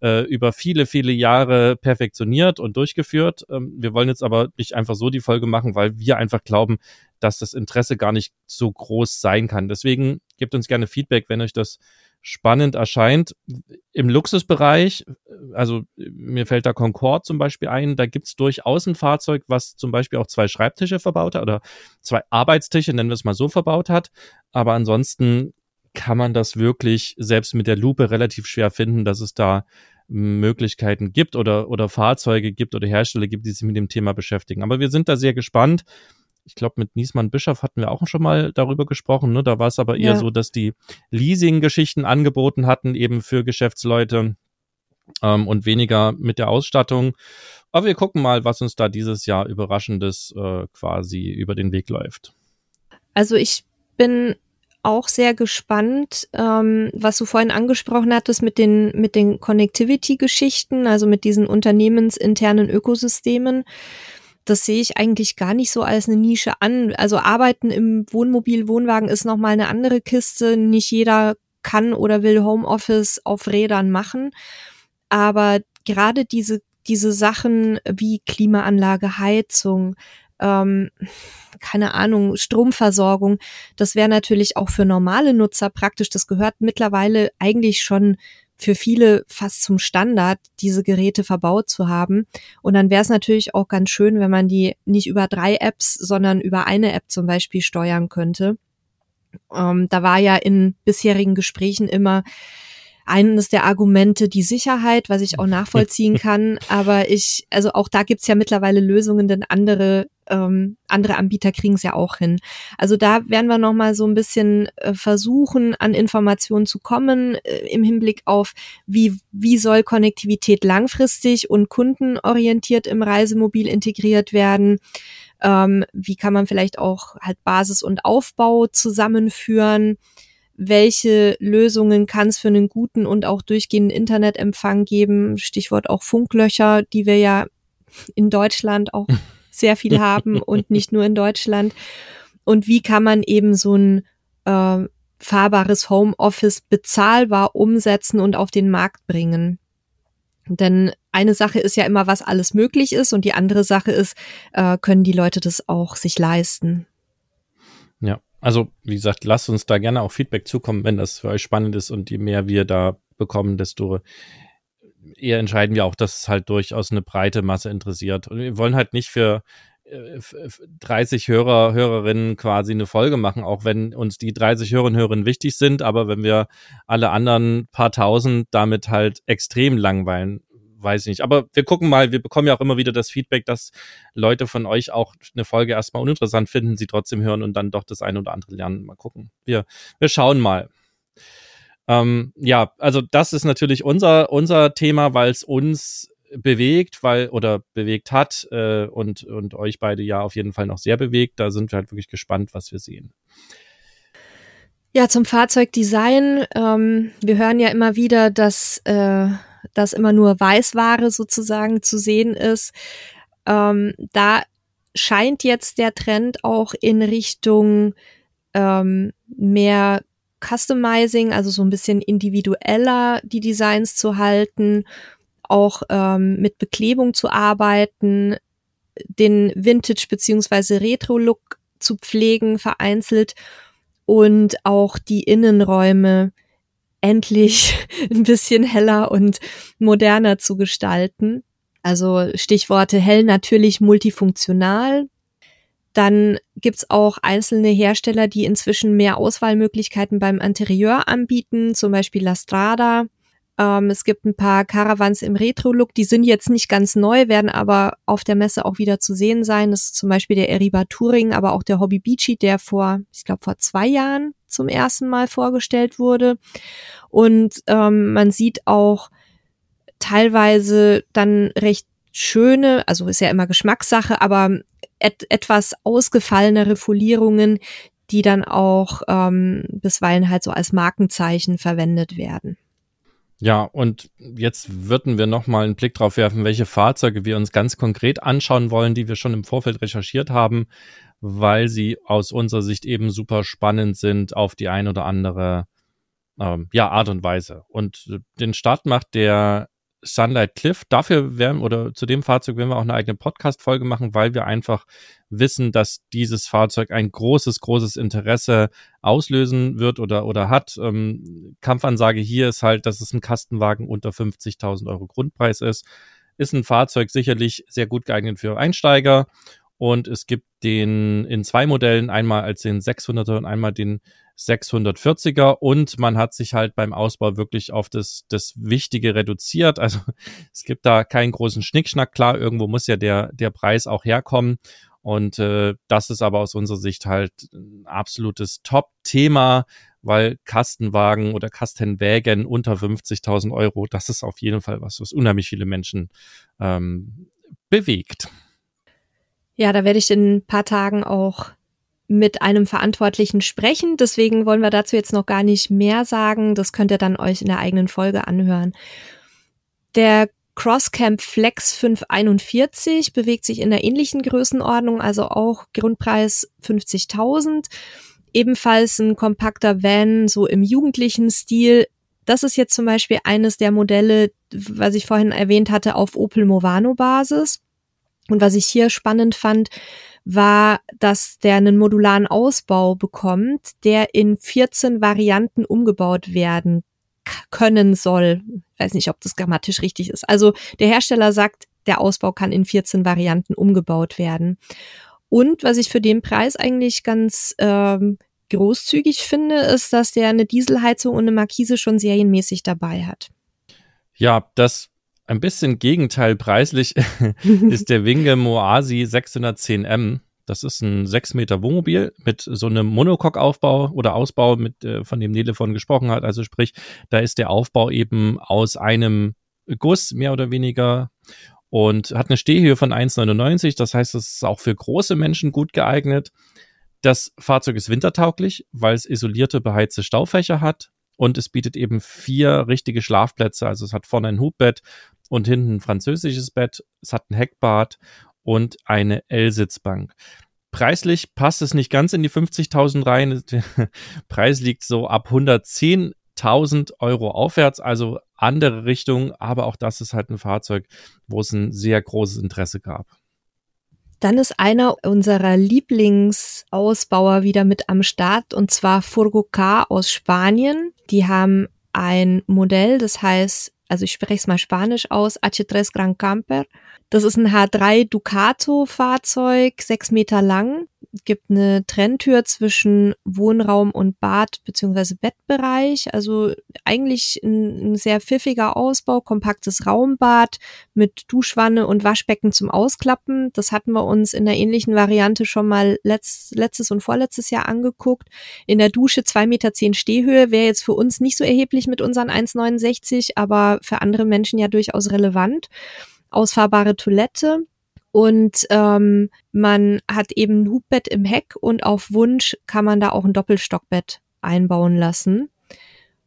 äh, über viele, viele Jahre perfektioniert und durchgeführt. Ähm, wir wollen jetzt aber nicht einfach so die Folge machen, weil wir einfach glauben, dass das Interesse gar nicht so groß sein kann. Deswegen gebt uns gerne Feedback, wenn euch das spannend erscheint. Im Luxusbereich, also mir fällt da Concorde zum Beispiel ein, da gibt's durchaus ein Fahrzeug, was zum Beispiel auch zwei Schreibtische verbaut hat oder zwei Arbeitstische, nennen wir es mal so, verbaut hat. Aber ansonsten kann man das wirklich selbst mit der Lupe relativ schwer finden, dass es da Möglichkeiten gibt oder, oder Fahrzeuge gibt oder Hersteller gibt, die sich mit dem Thema beschäftigen. Aber wir sind da sehr gespannt. Ich glaube, mit Niesmann Bischof hatten wir auch schon mal darüber gesprochen. Ne? Da war es aber eher ja. so, dass die Leasing-Geschichten angeboten hatten, eben für Geschäftsleute ähm, und weniger mit der Ausstattung. Aber wir gucken mal, was uns da dieses Jahr Überraschendes äh, quasi über den Weg läuft. Also ich bin auch sehr gespannt, ähm, was du vorhin angesprochen hattest mit den, mit den Connectivity-Geschichten, also mit diesen unternehmensinternen Ökosystemen. Das sehe ich eigentlich gar nicht so als eine Nische an. Also Arbeiten im Wohnmobil, Wohnwagen ist nochmal eine andere Kiste. Nicht jeder kann oder will Homeoffice auf Rädern machen. Aber gerade diese, diese Sachen wie Klimaanlage, Heizung, ähm, keine Ahnung, Stromversorgung. Das wäre natürlich auch für normale Nutzer praktisch. Das gehört mittlerweile eigentlich schon für viele fast zum Standard, diese Geräte verbaut zu haben. Und dann wäre es natürlich auch ganz schön, wenn man die nicht über drei Apps, sondern über eine App zum Beispiel steuern könnte. Ähm, da war ja in bisherigen Gesprächen immer eines der Argumente die Sicherheit, was ich auch nachvollziehen kann. Aber ich, also auch da gibt's ja mittlerweile Lösungen, denn andere ähm, andere Anbieter kriegen es ja auch hin. Also da werden wir noch mal so ein bisschen äh, versuchen, an Informationen zu kommen äh, im Hinblick auf, wie, wie soll Konnektivität langfristig und kundenorientiert im Reisemobil integriert werden. Ähm, wie kann man vielleicht auch halt Basis und Aufbau zusammenführen? Welche Lösungen kann es für einen guten und auch durchgehenden Internetempfang geben? Stichwort auch Funklöcher, die wir ja in Deutschland auch sehr viel haben und nicht nur in Deutschland. Und wie kann man eben so ein äh, fahrbares Homeoffice bezahlbar umsetzen und auf den Markt bringen? Denn eine Sache ist ja immer, was alles möglich ist und die andere Sache ist, äh, können die Leute das auch sich leisten? Also wie gesagt, lasst uns da gerne auch Feedback zukommen, wenn das für euch spannend ist und je mehr wir da bekommen, desto eher entscheiden wir auch, dass es halt durchaus eine breite Masse interessiert. Und wir wollen halt nicht für 30 äh, Hörer, Hörerinnen quasi eine Folge machen, auch wenn uns die 30 Hörerinnen und Hörerinnen wichtig sind, aber wenn wir alle anderen paar tausend damit halt extrem langweilen, weiß ich nicht. Aber wir gucken mal, wir bekommen ja auch immer wieder das Feedback, dass Leute von euch auch eine Folge erstmal uninteressant finden, sie trotzdem hören und dann doch das eine oder andere lernen. Mal gucken. Wir, wir schauen mal. Ähm, ja, also das ist natürlich unser, unser Thema, weil es uns bewegt, weil oder bewegt hat äh, und, und euch beide ja auf jeden Fall noch sehr bewegt. Da sind wir halt wirklich gespannt, was wir sehen. Ja, zum Fahrzeugdesign. Ähm, wir hören ja immer wieder, dass, äh, dass immer nur Weißware sozusagen zu sehen ist. Ähm, da scheint jetzt der Trend auch in Richtung ähm, mehr Customizing, also so ein bisschen individueller die Designs zu halten, auch ähm, mit Beklebung zu arbeiten, den Vintage beziehungsweise Retro-Look zu pflegen, vereinzelt und auch die Innenräume endlich ein bisschen heller und moderner zu gestalten. Also Stichworte hell natürlich multifunktional, dann gibt's auch einzelne Hersteller, die inzwischen mehr Auswahlmöglichkeiten beim Interieur anbieten, zum Beispiel La Strada. Ähm, es gibt ein paar Caravans im Retro-Look, die sind jetzt nicht ganz neu, werden aber auf der Messe auch wieder zu sehen sein. Das ist zum Beispiel der Eriba Touring, aber auch der Hobby Beachy, der vor, ich glaube, vor zwei Jahren zum ersten Mal vorgestellt wurde. Und ähm, man sieht auch teilweise dann recht schöne, also ist ja immer Geschmackssache, aber et etwas ausgefallenere Folierungen, die dann auch ähm, bisweilen halt so als Markenzeichen verwendet werden. Ja, und jetzt würden wir nochmal einen Blick drauf werfen, welche Fahrzeuge wir uns ganz konkret anschauen wollen, die wir schon im Vorfeld recherchiert haben, weil sie aus unserer Sicht eben super spannend sind auf die ein oder andere ähm, ja, Art und Weise. Und den Start macht der Sunlight Cliff. Dafür werden oder zu dem Fahrzeug werden wir auch eine eigene Podcast-Folge machen, weil wir einfach wissen, dass dieses Fahrzeug ein großes, großes Interesse auslösen wird oder, oder hat. Ähm, Kampfansage hier ist halt, dass es ein Kastenwagen unter 50.000 Euro Grundpreis ist. Ist ein Fahrzeug sicherlich sehr gut geeignet für Einsteiger. Und es gibt den in zwei Modellen, einmal als den 600er und einmal den 640er und man hat sich halt beim Ausbau wirklich auf das, das Wichtige reduziert. Also es gibt da keinen großen Schnickschnack. Klar, irgendwo muss ja der, der Preis auch herkommen. Und äh, das ist aber aus unserer Sicht halt ein absolutes Top-Thema, weil Kastenwagen oder Kastenwägen unter 50.000 Euro, das ist auf jeden Fall was, was unheimlich viele Menschen ähm, bewegt. Ja, da werde ich in ein paar Tagen auch mit einem Verantwortlichen sprechen. Deswegen wollen wir dazu jetzt noch gar nicht mehr sagen. Das könnt ihr dann euch in der eigenen Folge anhören. Der Crosscamp Flex 541 bewegt sich in der ähnlichen Größenordnung, also auch Grundpreis 50.000. Ebenfalls ein kompakter Van, so im jugendlichen Stil. Das ist jetzt zum Beispiel eines der Modelle, was ich vorhin erwähnt hatte, auf Opel Movano Basis. Und was ich hier spannend fand, war, dass der einen modularen Ausbau bekommt, der in 14 Varianten umgebaut werden können soll. Ich weiß nicht, ob das grammatisch richtig ist. Also der Hersteller sagt, der Ausbau kann in 14 Varianten umgebaut werden. Und was ich für den Preis eigentlich ganz ähm, großzügig finde, ist, dass der eine Dieselheizung und eine Markise schon serienmäßig dabei hat. Ja, das ein bisschen Gegenteil preislich ist der Winge Moasi 610M. Das ist ein 6 Meter Wohnmobil mit so einem Monocoque-Aufbau oder Ausbau, mit, äh, von dem Nele von gesprochen hat. Also sprich, da ist der Aufbau eben aus einem Guss, mehr oder weniger, und hat eine Stehhöhe von 1,99. Das heißt, es ist auch für große Menschen gut geeignet. Das Fahrzeug ist wintertauglich, weil es isolierte beheizte Staufächer hat und es bietet eben vier richtige Schlafplätze. Also es hat vorne ein Hubbett und hinten ein französisches Bett. Es hat ein Heckbad und eine L-Sitzbank. Preislich passt es nicht ganz in die 50.000 rein. Der Preis liegt so ab 110.000 Euro aufwärts, also andere Richtung. Aber auch das ist halt ein Fahrzeug, wo es ein sehr großes Interesse gab. Dann ist einer unserer Lieblingsausbauer wieder mit am Start und zwar Furgocar aus Spanien. Die haben ein Modell, das heißt, also ich spreche es mal Spanisch aus, H3 Gran Camper. Das ist ein H3 Ducato Fahrzeug, sechs Meter lang gibt eine Trenntür zwischen Wohnraum und Bad bzw. Bettbereich. Also eigentlich ein, ein, sehr pfiffiger Ausbau, kompaktes Raumbad mit Duschwanne und Waschbecken zum Ausklappen. Das hatten wir uns in der ähnlichen Variante schon mal letzt, letztes und vorletztes Jahr angeguckt. In der Dusche zwei Meter zehn Stehhöhe wäre jetzt für uns nicht so erheblich mit unseren 1,69, aber für andere Menschen ja durchaus relevant. Ausfahrbare Toilette, und ähm, man hat eben ein Hubbett im Heck und auf Wunsch kann man da auch ein Doppelstockbett einbauen lassen.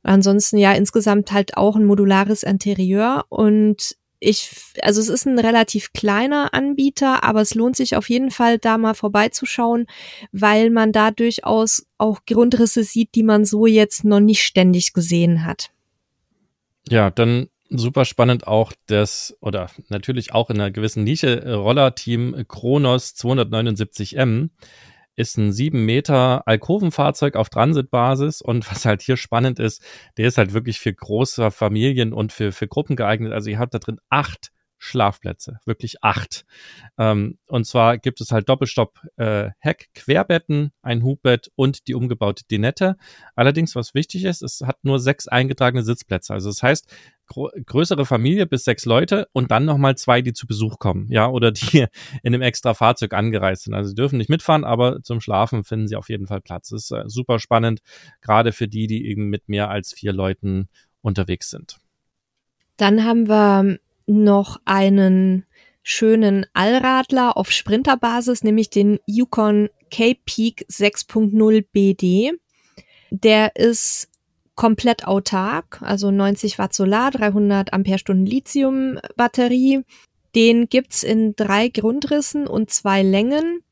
Ansonsten ja insgesamt halt auch ein modulares Interieur und ich, also es ist ein relativ kleiner Anbieter, aber es lohnt sich auf jeden Fall da mal vorbeizuschauen, weil man da durchaus auch Grundrisse sieht, die man so jetzt noch nicht ständig gesehen hat. Ja, dann super spannend auch das, oder natürlich auch in einer gewissen Nische, äh, Rollerteam Kronos 279M ist ein 7 Meter Alkovenfahrzeug auf Transitbasis und was halt hier spannend ist, der ist halt wirklich für große Familien und für, für Gruppen geeignet. Also ihr habt da drin acht Schlafplätze, wirklich acht. Ähm, und zwar gibt es halt Doppelstopp äh, Querbetten, ein Hubbett und die umgebaute Dinette. Allerdings, was wichtig ist, es hat nur sechs eingetragene Sitzplätze. Also das heißt, größere Familie bis sechs Leute und dann nochmal zwei, die zu Besuch kommen, ja, oder die in einem extra Fahrzeug angereist sind. Also sie dürfen nicht mitfahren, aber zum Schlafen finden sie auf jeden Fall Platz. Das ist äh, super spannend, gerade für die, die eben mit mehr als vier Leuten unterwegs sind. Dann haben wir noch einen schönen Allradler auf Sprinterbasis, nämlich den Yukon K-Peak 6.0 BD. Der ist komplett autark, also 90 Watt Solar, 300 Ampere-Stunden Lithium-Batterie. Den gibt's in drei Grundrissen und zwei Längen.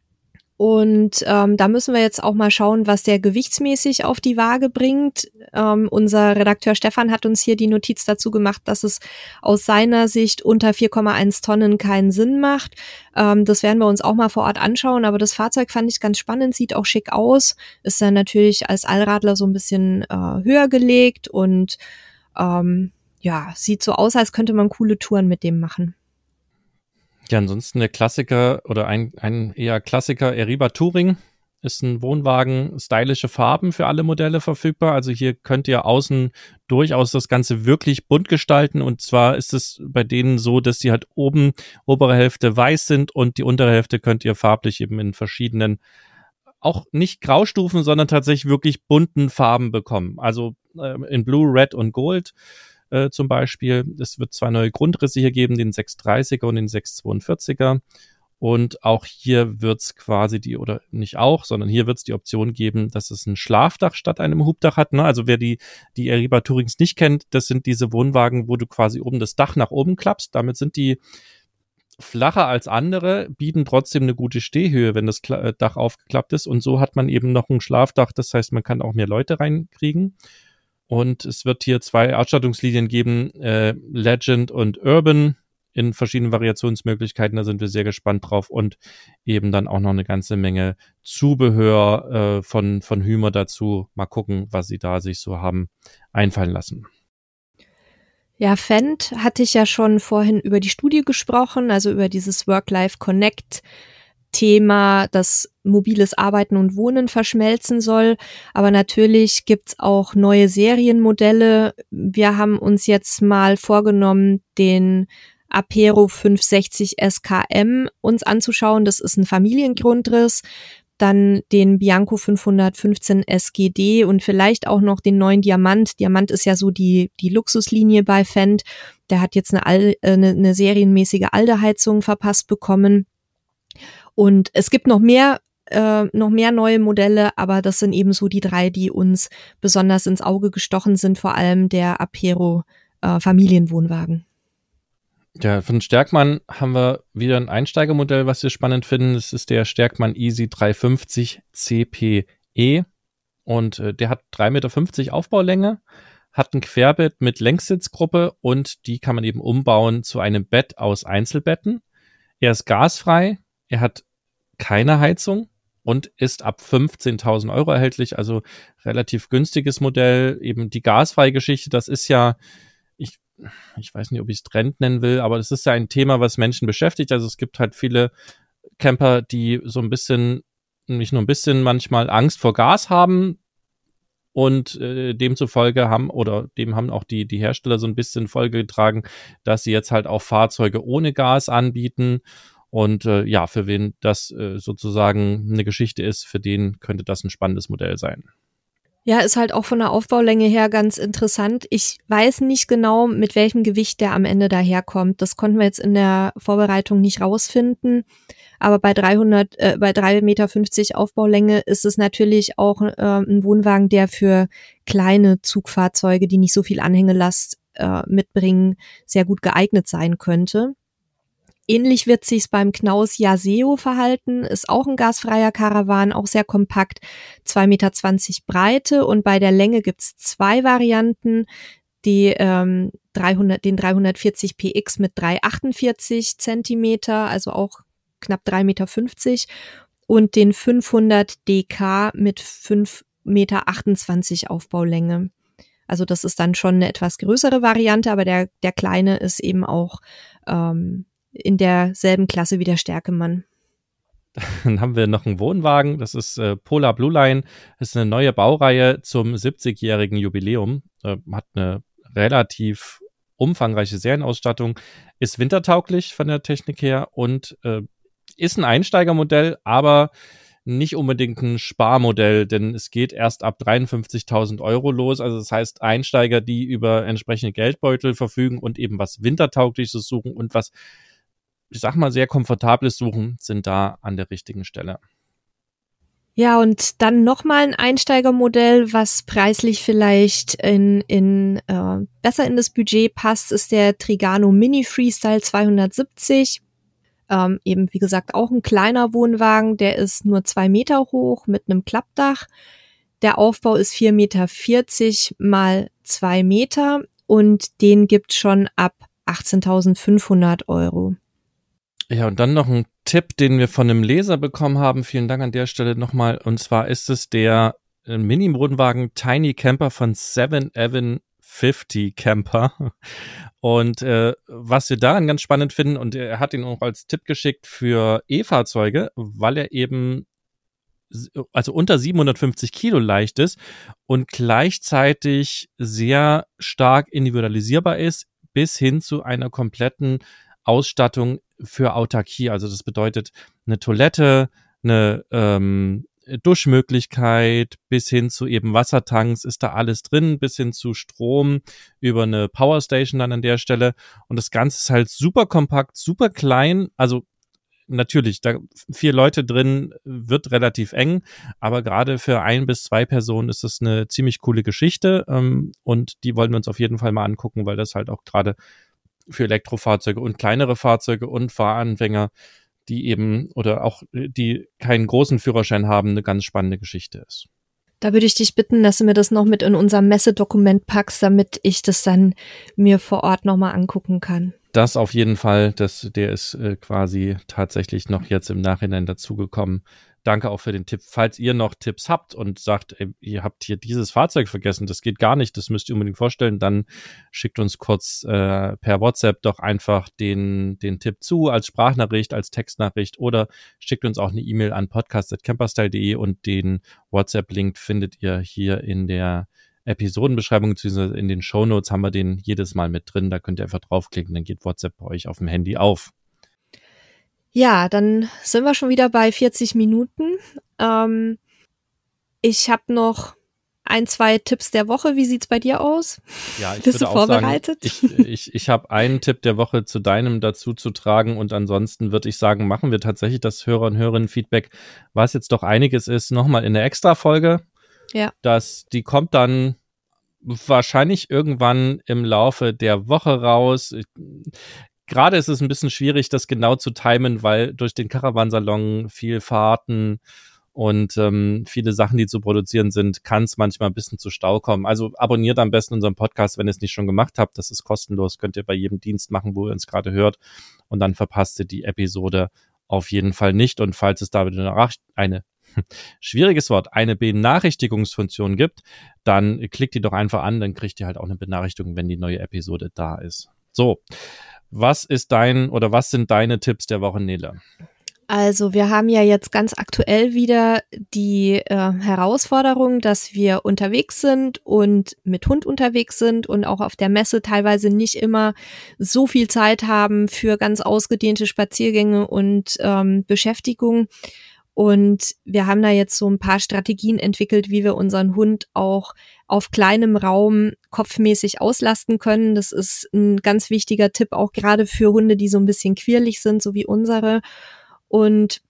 Und ähm, da müssen wir jetzt auch mal schauen, was der gewichtsmäßig auf die Waage bringt. Ähm, unser Redakteur Stefan hat uns hier die Notiz dazu gemacht, dass es aus seiner Sicht unter 4,1 Tonnen keinen Sinn macht. Ähm, das werden wir uns auch mal vor Ort anschauen. Aber das Fahrzeug fand ich ganz spannend, sieht auch schick aus. Ist dann natürlich als Allradler so ein bisschen äh, höher gelegt und ähm, ja, sieht so aus, als könnte man coole Touren mit dem machen. Ja, ansonsten der Klassiker oder ein, ein eher Klassiker, Eriba Touring ist ein Wohnwagen, stylische Farben für alle Modelle verfügbar. Also hier könnt ihr außen durchaus das Ganze wirklich bunt gestalten. Und zwar ist es bei denen so, dass die halt oben, obere Hälfte weiß sind und die untere Hälfte könnt ihr farblich eben in verschiedenen, auch nicht Graustufen, sondern tatsächlich wirklich bunten Farben bekommen. Also äh, in Blue, Red und Gold äh, zum Beispiel. Es wird zwei neue Grundrisse hier geben, den 630er und den 642er. Und auch hier wird's quasi die, oder nicht auch, sondern hier wird's die Option geben, dass es ein Schlafdach statt einem Hubdach hat. Ne? Also wer die, die Eriba Tourings nicht kennt, das sind diese Wohnwagen, wo du quasi oben das Dach nach oben klappst. Damit sind die flacher als andere, bieten trotzdem eine gute Stehhöhe, wenn das äh, Dach aufgeklappt ist. Und so hat man eben noch ein Schlafdach. Das heißt, man kann auch mehr Leute reinkriegen. Und es wird hier zwei Ausstattungslinien geben, äh, Legend und Urban in verschiedenen Variationsmöglichkeiten. Da sind wir sehr gespannt drauf und eben dann auch noch eine ganze Menge Zubehör äh, von, von Hümer dazu. Mal gucken, was sie da sich so haben einfallen lassen. Ja, Fendt hatte ich ja schon vorhin über die Studie gesprochen, also über dieses Work-Life-Connect Thema, dass mobiles Arbeiten und Wohnen verschmelzen soll. Aber natürlich gibt's auch neue Serienmodelle. Wir haben uns jetzt mal vorgenommen, den Apero 560 SKM uns anzuschauen. Das ist ein Familiengrundriss. Dann den Bianco 515 SGD und vielleicht auch noch den neuen Diamant. Diamant ist ja so die, die Luxuslinie bei Fendt. Der hat jetzt eine, Al äh, eine, eine serienmäßige Aldeheizung verpasst bekommen. Und es gibt noch mehr äh, noch mehr neue Modelle, aber das sind eben so die drei, die uns besonders ins Auge gestochen sind, vor allem der Apero äh, Familienwohnwagen. Ja, von Stärkmann haben wir wieder ein Einsteigermodell, was wir spannend finden. Das ist der Stärkmann Easy 350 CPE und äh, der hat 3,50 Meter Aufbaulänge, hat ein Querbett mit Längssitzgruppe und die kann man eben umbauen zu einem Bett aus Einzelbetten. Er ist gasfrei, er hat keine Heizung und ist ab 15.000 Euro erhältlich, also relativ günstiges Modell. Eben die gasfreie Geschichte, das ist ja, ich, ich weiß nicht, ob ich es Trend nennen will, aber das ist ja ein Thema, was Menschen beschäftigt. Also es gibt halt viele Camper, die so ein bisschen, nicht nur ein bisschen, manchmal Angst vor Gas haben, und äh, demzufolge haben oder dem haben auch die die Hersteller so ein bisschen Folge getragen, dass sie jetzt halt auch Fahrzeuge ohne Gas anbieten und äh, ja, für wen das äh, sozusagen eine Geschichte ist, für den könnte das ein spannendes Modell sein. Ja, ist halt auch von der Aufbaulänge her ganz interessant. Ich weiß nicht genau, mit welchem Gewicht der am Ende daherkommt. Das konnten wir jetzt in der Vorbereitung nicht rausfinden. Aber bei 300, äh, bei 3,50 Meter Aufbaulänge ist es natürlich auch äh, ein Wohnwagen, der für kleine Zugfahrzeuge, die nicht so viel Anhängelast äh, mitbringen, sehr gut geeignet sein könnte. Ähnlich wird sich's beim Knaus Yaseo verhalten, ist auch ein gasfreier Karawan, auch sehr kompakt, 2,20 Meter Breite. Und bei der Länge gibt's zwei Varianten, die ähm, 300, den 340 PX mit 348 Zentimeter, also auch knapp 3,50 Meter und den 500 DK mit 5,28 Meter Aufbaulänge. Also das ist dann schon eine etwas größere Variante, aber der, der kleine ist eben auch ähm, in derselben Klasse wie der Stärkemann. Dann haben wir noch einen Wohnwagen, das ist äh, Polar Blue Line. Das ist eine neue Baureihe zum 70-jährigen Jubiläum. Äh, hat eine relativ umfangreiche Serienausstattung, ist wintertauglich von der Technik her und äh, ist ein Einsteigermodell, aber nicht unbedingt ein Sparmodell, denn es geht erst ab 53.000 Euro los. Also das heißt, Einsteiger, die über entsprechende Geldbeutel verfügen und eben was Wintertaugliches suchen und was, ich sag mal, sehr Komfortables suchen, sind da an der richtigen Stelle. Ja, und dann nochmal ein Einsteigermodell, was preislich vielleicht in, in äh, besser in das Budget passt, ist der Trigano Mini Freestyle 270. Ähm, eben, wie gesagt, auch ein kleiner Wohnwagen, der ist nur zwei Meter hoch mit einem Klappdach. Der Aufbau ist vier Meter vierzig mal zwei Meter und den gibt schon ab 18.500 Euro. Ja, und dann noch ein Tipp, den wir von einem Leser bekommen haben. Vielen Dank an der Stelle nochmal. Und zwar ist es der äh, Mini-Wohnwagen Tiny Camper von 7-Eleven50 Camper. Und äh, was wir daran ganz spannend finden, und er hat ihn auch als Tipp geschickt für E-Fahrzeuge, weil er eben also unter 750 Kilo leicht ist und gleichzeitig sehr stark individualisierbar ist, bis hin zu einer kompletten Ausstattung für Autarkie. Also das bedeutet eine Toilette, eine ähm, Duschmöglichkeit bis hin zu eben Wassertanks ist da alles drin, bis hin zu Strom über eine Powerstation dann an der Stelle. Und das Ganze ist halt super kompakt, super klein. Also natürlich, da vier Leute drin wird relativ eng, aber gerade für ein bis zwei Personen ist das eine ziemlich coole Geschichte. Ähm, und die wollen wir uns auf jeden Fall mal angucken, weil das halt auch gerade für Elektrofahrzeuge und kleinere Fahrzeuge und Fahranfänger, die eben oder auch die keinen großen Führerschein haben, eine ganz spannende Geschichte ist. Da würde ich dich bitten, dass du mir das noch mit in unser Messedokument packst, damit ich das dann mir vor Ort nochmal angucken kann. Das auf jeden Fall, das, der ist äh, quasi tatsächlich noch jetzt im Nachhinein dazugekommen. Danke auch für den Tipp. Falls ihr noch Tipps habt und sagt, ey, ihr habt hier dieses Fahrzeug vergessen, das geht gar nicht, das müsst ihr unbedingt vorstellen, dann schickt uns kurz äh, per WhatsApp doch einfach den, den Tipp zu, als Sprachnachricht, als Textnachricht oder schickt uns auch eine E-Mail an podcast.camperstyle.de und den WhatsApp-Link findet ihr hier in der Episodenbeschreibung bzw. in den Shownotes haben wir den jedes Mal mit drin. Da könnt ihr einfach draufklicken, dann geht WhatsApp bei euch auf dem Handy auf. Ja, dann sind wir schon wieder bei 40 Minuten. Ähm, ich habe noch ein, zwei Tipps der Woche. Wie sieht's bei dir aus? Ja, ich Bist würde du vorbereitet? Sagen, ich ich, ich habe einen Tipp der Woche zu deinem dazu zu tragen und ansonsten würde ich sagen, machen wir tatsächlich das Hörer- und Hörerinnen-Feedback, was jetzt doch einiges ist, nochmal in der Extra-Folge. Ja. Das, die kommt dann wahrscheinlich irgendwann im Laufe der Woche raus gerade ist es ein bisschen schwierig, das genau zu timen, weil durch den Caravansalon viel Fahrten und ähm, viele Sachen, die zu produzieren sind, kann es manchmal ein bisschen zu Stau kommen. Also abonniert am besten unseren Podcast, wenn ihr es nicht schon gemacht habt. Das ist kostenlos, könnt ihr bei jedem Dienst machen, wo ihr uns gerade hört. Und dann verpasst ihr die Episode auf jeden Fall nicht. Und falls es da wieder eine schwieriges Wort, eine Benachrichtigungsfunktion gibt, dann klickt die doch einfach an, dann kriegt ihr halt auch eine Benachrichtigung, wenn die neue Episode da ist. So, was ist dein oder was sind deine Tipps der Woche, Nele? Also wir haben ja jetzt ganz aktuell wieder die äh, Herausforderung, dass wir unterwegs sind und mit Hund unterwegs sind und auch auf der Messe teilweise nicht immer so viel Zeit haben für ganz ausgedehnte Spaziergänge und ähm, Beschäftigung. Und wir haben da jetzt so ein paar Strategien entwickelt, wie wir unseren Hund auch auf kleinem Raum kopfmäßig auslasten können. Das ist ein ganz wichtiger Tipp, auch gerade für Hunde, die so ein bisschen quirlig sind, so wie unsere. Und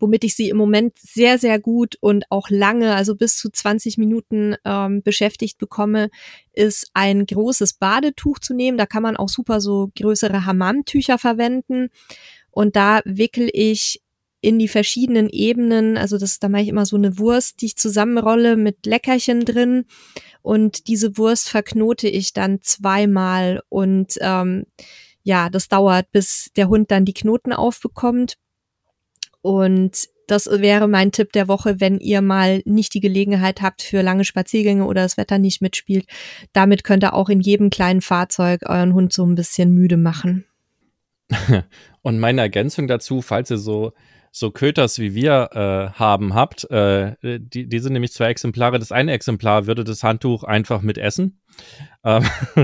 womit ich sie im Moment sehr, sehr gut und auch lange, also bis zu 20 Minuten ähm, beschäftigt bekomme, ist ein großes Badetuch zu nehmen. Da kann man auch super so größere Hammamtücher verwenden. Und da wickel ich in die verschiedenen Ebenen. Also das, da mache ich immer so eine Wurst, die ich zusammenrolle mit Leckerchen drin. Und diese Wurst verknote ich dann zweimal. Und ähm, ja, das dauert, bis der Hund dann die Knoten aufbekommt. Und das wäre mein Tipp der Woche, wenn ihr mal nicht die Gelegenheit habt für lange Spaziergänge oder das Wetter nicht mitspielt. Damit könnt ihr auch in jedem kleinen Fahrzeug euren Hund so ein bisschen müde machen. Und meine Ergänzung dazu, falls ihr so so Köters wie wir äh, haben habt, äh, die, die sind nämlich zwei Exemplare. Das eine Exemplar würde das Handtuch einfach mit essen. Ähm,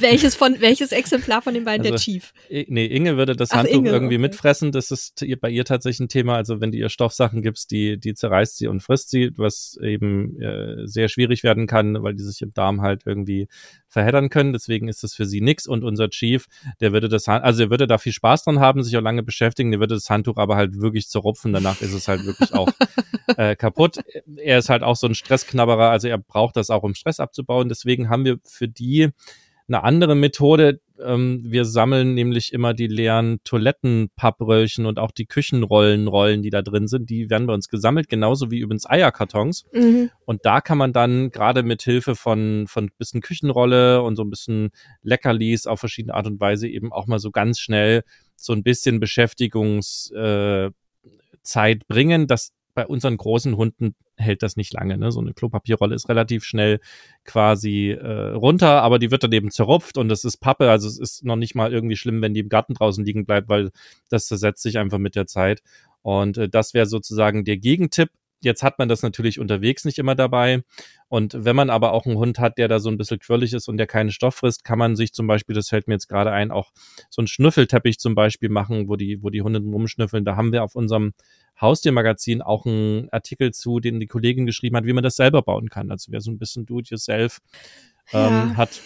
welches von welches Exemplar von den beiden also, der Chief? Nee, Inge würde das Ach, Handtuch Inge, irgendwie okay. mitfressen. Das ist bei ihr tatsächlich ein Thema. Also wenn du ihr Stoffsachen gibst, die, die zerreißt sie und frisst sie, was eben äh, sehr schwierig werden kann, weil die sich im Darm halt irgendwie verheddern können. Deswegen ist das für sie nix. Und unser Chief, der würde das, also er würde da viel Spaß dran haben, sich auch lange beschäftigen. Der würde das Handtuch aber halt wirklich zerrupfen. Danach ist es halt wirklich auch äh, kaputt. Er ist halt auch so ein Stressknabberer. Also er braucht das auch, um Stress abzubauen. Deswegen haben wir für die eine andere Methode. Ähm, wir sammeln nämlich immer die leeren Toilettenpappröllchen und auch die Küchenrollenrollen, die da drin sind. Die werden bei uns gesammelt, genauso wie übrigens Eierkartons. Mhm. Und da kann man dann gerade mit Hilfe von, von ein bisschen Küchenrolle und so ein bisschen Leckerlis auf verschiedene Art und Weise eben auch mal so ganz schnell so ein bisschen Beschäftigungszeit äh, bringen, dass bei unseren großen Hunden hält das nicht lange. Ne? So eine Klopapierrolle ist relativ schnell quasi äh, runter, aber die wird dann eben zerrupft und das ist Pappe. Also es ist noch nicht mal irgendwie schlimm, wenn die im Garten draußen liegen bleibt, weil das zersetzt sich einfach mit der Zeit. Und äh, das wäre sozusagen der Gegentipp. Jetzt hat man das natürlich unterwegs nicht immer dabei. Und wenn man aber auch einen Hund hat, der da so ein bisschen quirlig ist und der keinen Stoff frisst, kann man sich zum Beispiel, das fällt mir jetzt gerade ein, auch so einen Schnüffelteppich zum Beispiel machen, wo die, wo die Hunde rumschnüffeln. Da haben wir auf unserem Haustiermagazin auch einen Artikel zu, den die Kollegin geschrieben hat, wie man das selber bauen kann. Also wer so ein bisschen do-it-yourself ähm, ja. hat,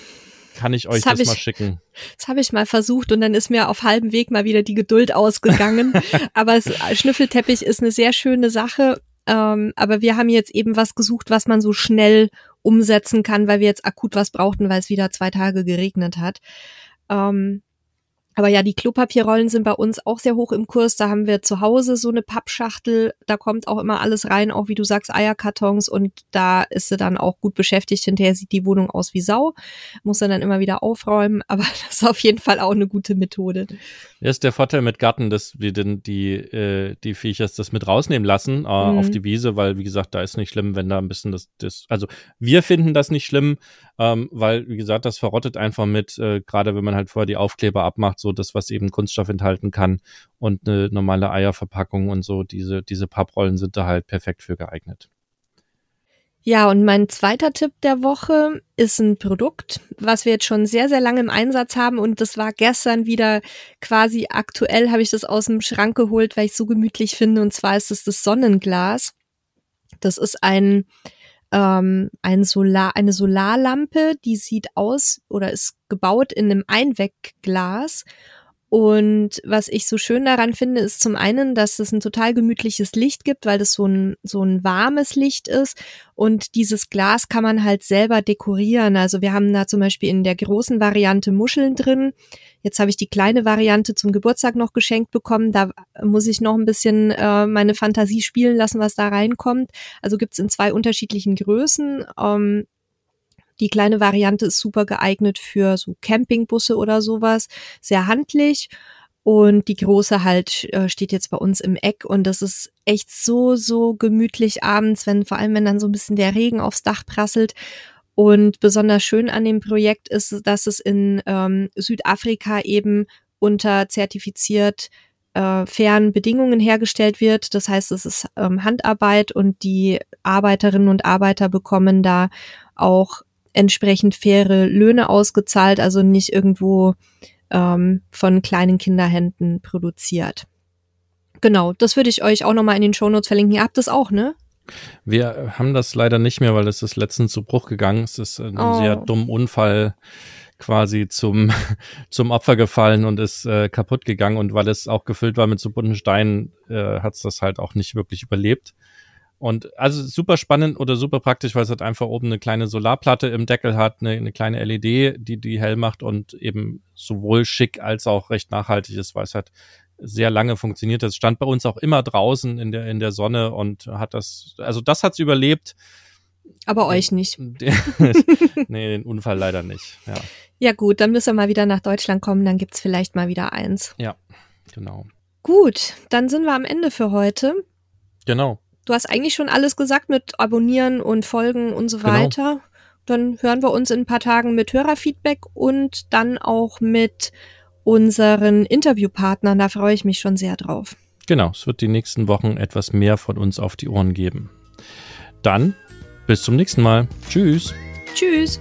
kann ich euch das, das ich, mal schicken. Das habe ich mal versucht und dann ist mir auf halbem Weg mal wieder die Geduld ausgegangen. aber es, Schnüffelteppich ist eine sehr schöne Sache ähm, aber wir haben jetzt eben was gesucht, was man so schnell umsetzen kann, weil wir jetzt akut was brauchten, weil es wieder zwei Tage geregnet hat. Ähm, aber ja, die Klopapierrollen sind bei uns auch sehr hoch im Kurs. Da haben wir zu Hause so eine Pappschachtel. Da kommt auch immer alles rein, auch wie du sagst, Eierkartons. Und da ist sie dann auch gut beschäftigt. Hinterher sieht die Wohnung aus wie Sau. Muss er dann immer wieder aufräumen. Aber das ist auf jeden Fall auch eine gute Methode. Ja, ist der Vorteil mit Garten, dass wir denn die, äh, die Viechers das mit rausnehmen lassen äh, mhm. auf die Wiese, weil, wie gesagt, da ist nicht schlimm, wenn da ein bisschen das, das also wir finden das nicht schlimm, ähm, weil, wie gesagt, das verrottet einfach mit, äh, gerade wenn man halt vorher die Aufkleber abmacht, so das, was eben Kunststoff enthalten kann und eine normale Eierverpackung und so, diese, diese Papprollen sind da halt perfekt für geeignet. Ja, und mein zweiter Tipp der Woche ist ein Produkt, was wir jetzt schon sehr, sehr lange im Einsatz haben und das war gestern wieder quasi aktuell, habe ich das aus dem Schrank geholt, weil ich es so gemütlich finde und zwar ist es das Sonnenglas. Das ist ein ähm, ein Solar, eine Solarlampe, die sieht aus oder ist gebaut in einem Einwegglas. Und was ich so schön daran finde, ist zum einen, dass es ein total gemütliches Licht gibt, weil das so ein, so ein warmes Licht ist. Und dieses Glas kann man halt selber dekorieren. Also wir haben da zum Beispiel in der großen Variante Muscheln drin. Jetzt habe ich die kleine Variante zum Geburtstag noch geschenkt bekommen. Da muss ich noch ein bisschen äh, meine Fantasie spielen lassen, was da reinkommt. Also gibt's in zwei unterschiedlichen Größen. Ähm, die kleine Variante ist super geeignet für so Campingbusse oder sowas. Sehr handlich. Und die große halt äh, steht jetzt bei uns im Eck und das ist echt so, so gemütlich abends, wenn, vor allem wenn dann so ein bisschen der Regen aufs Dach prasselt. Und besonders schön an dem Projekt ist, dass es in ähm, Südafrika eben unter zertifiziert äh, fairen Bedingungen hergestellt wird. Das heißt, es ist ähm, Handarbeit und die Arbeiterinnen und Arbeiter bekommen da auch entsprechend faire Löhne ausgezahlt, also nicht irgendwo ähm, von kleinen Kinderhänden produziert. Genau, das würde ich euch auch nochmal in den Shownotes verlinken. Ihr habt das auch, ne? Wir haben das leider nicht mehr, weil es ist letztens zu Bruch gegangen. Es ist ein oh. sehr dummer Unfall quasi zum, zum Opfer gefallen und ist äh, kaputt gegangen. Und weil es auch gefüllt war mit so bunten Steinen, äh, hat es das halt auch nicht wirklich überlebt. Und also super spannend oder super praktisch, weil es halt einfach oben eine kleine Solarplatte im Deckel hat, eine, eine kleine LED, die die hell macht und eben sowohl schick als auch recht nachhaltig ist, weil es halt sehr lange funktioniert. Das stand bei uns auch immer draußen in der, in der Sonne und hat das, also das hat's überlebt. Aber euch nicht. nee, den Unfall leider nicht. Ja. ja, gut, dann müssen wir mal wieder nach Deutschland kommen, dann gibt's vielleicht mal wieder eins. Ja, genau. Gut, dann sind wir am Ende für heute. Genau. Du hast eigentlich schon alles gesagt mit Abonnieren und Folgen und so genau. weiter. Dann hören wir uns in ein paar Tagen mit Hörerfeedback und dann auch mit unseren Interviewpartnern. Da freue ich mich schon sehr drauf. Genau, es wird die nächsten Wochen etwas mehr von uns auf die Ohren geben. Dann bis zum nächsten Mal. Tschüss. Tschüss.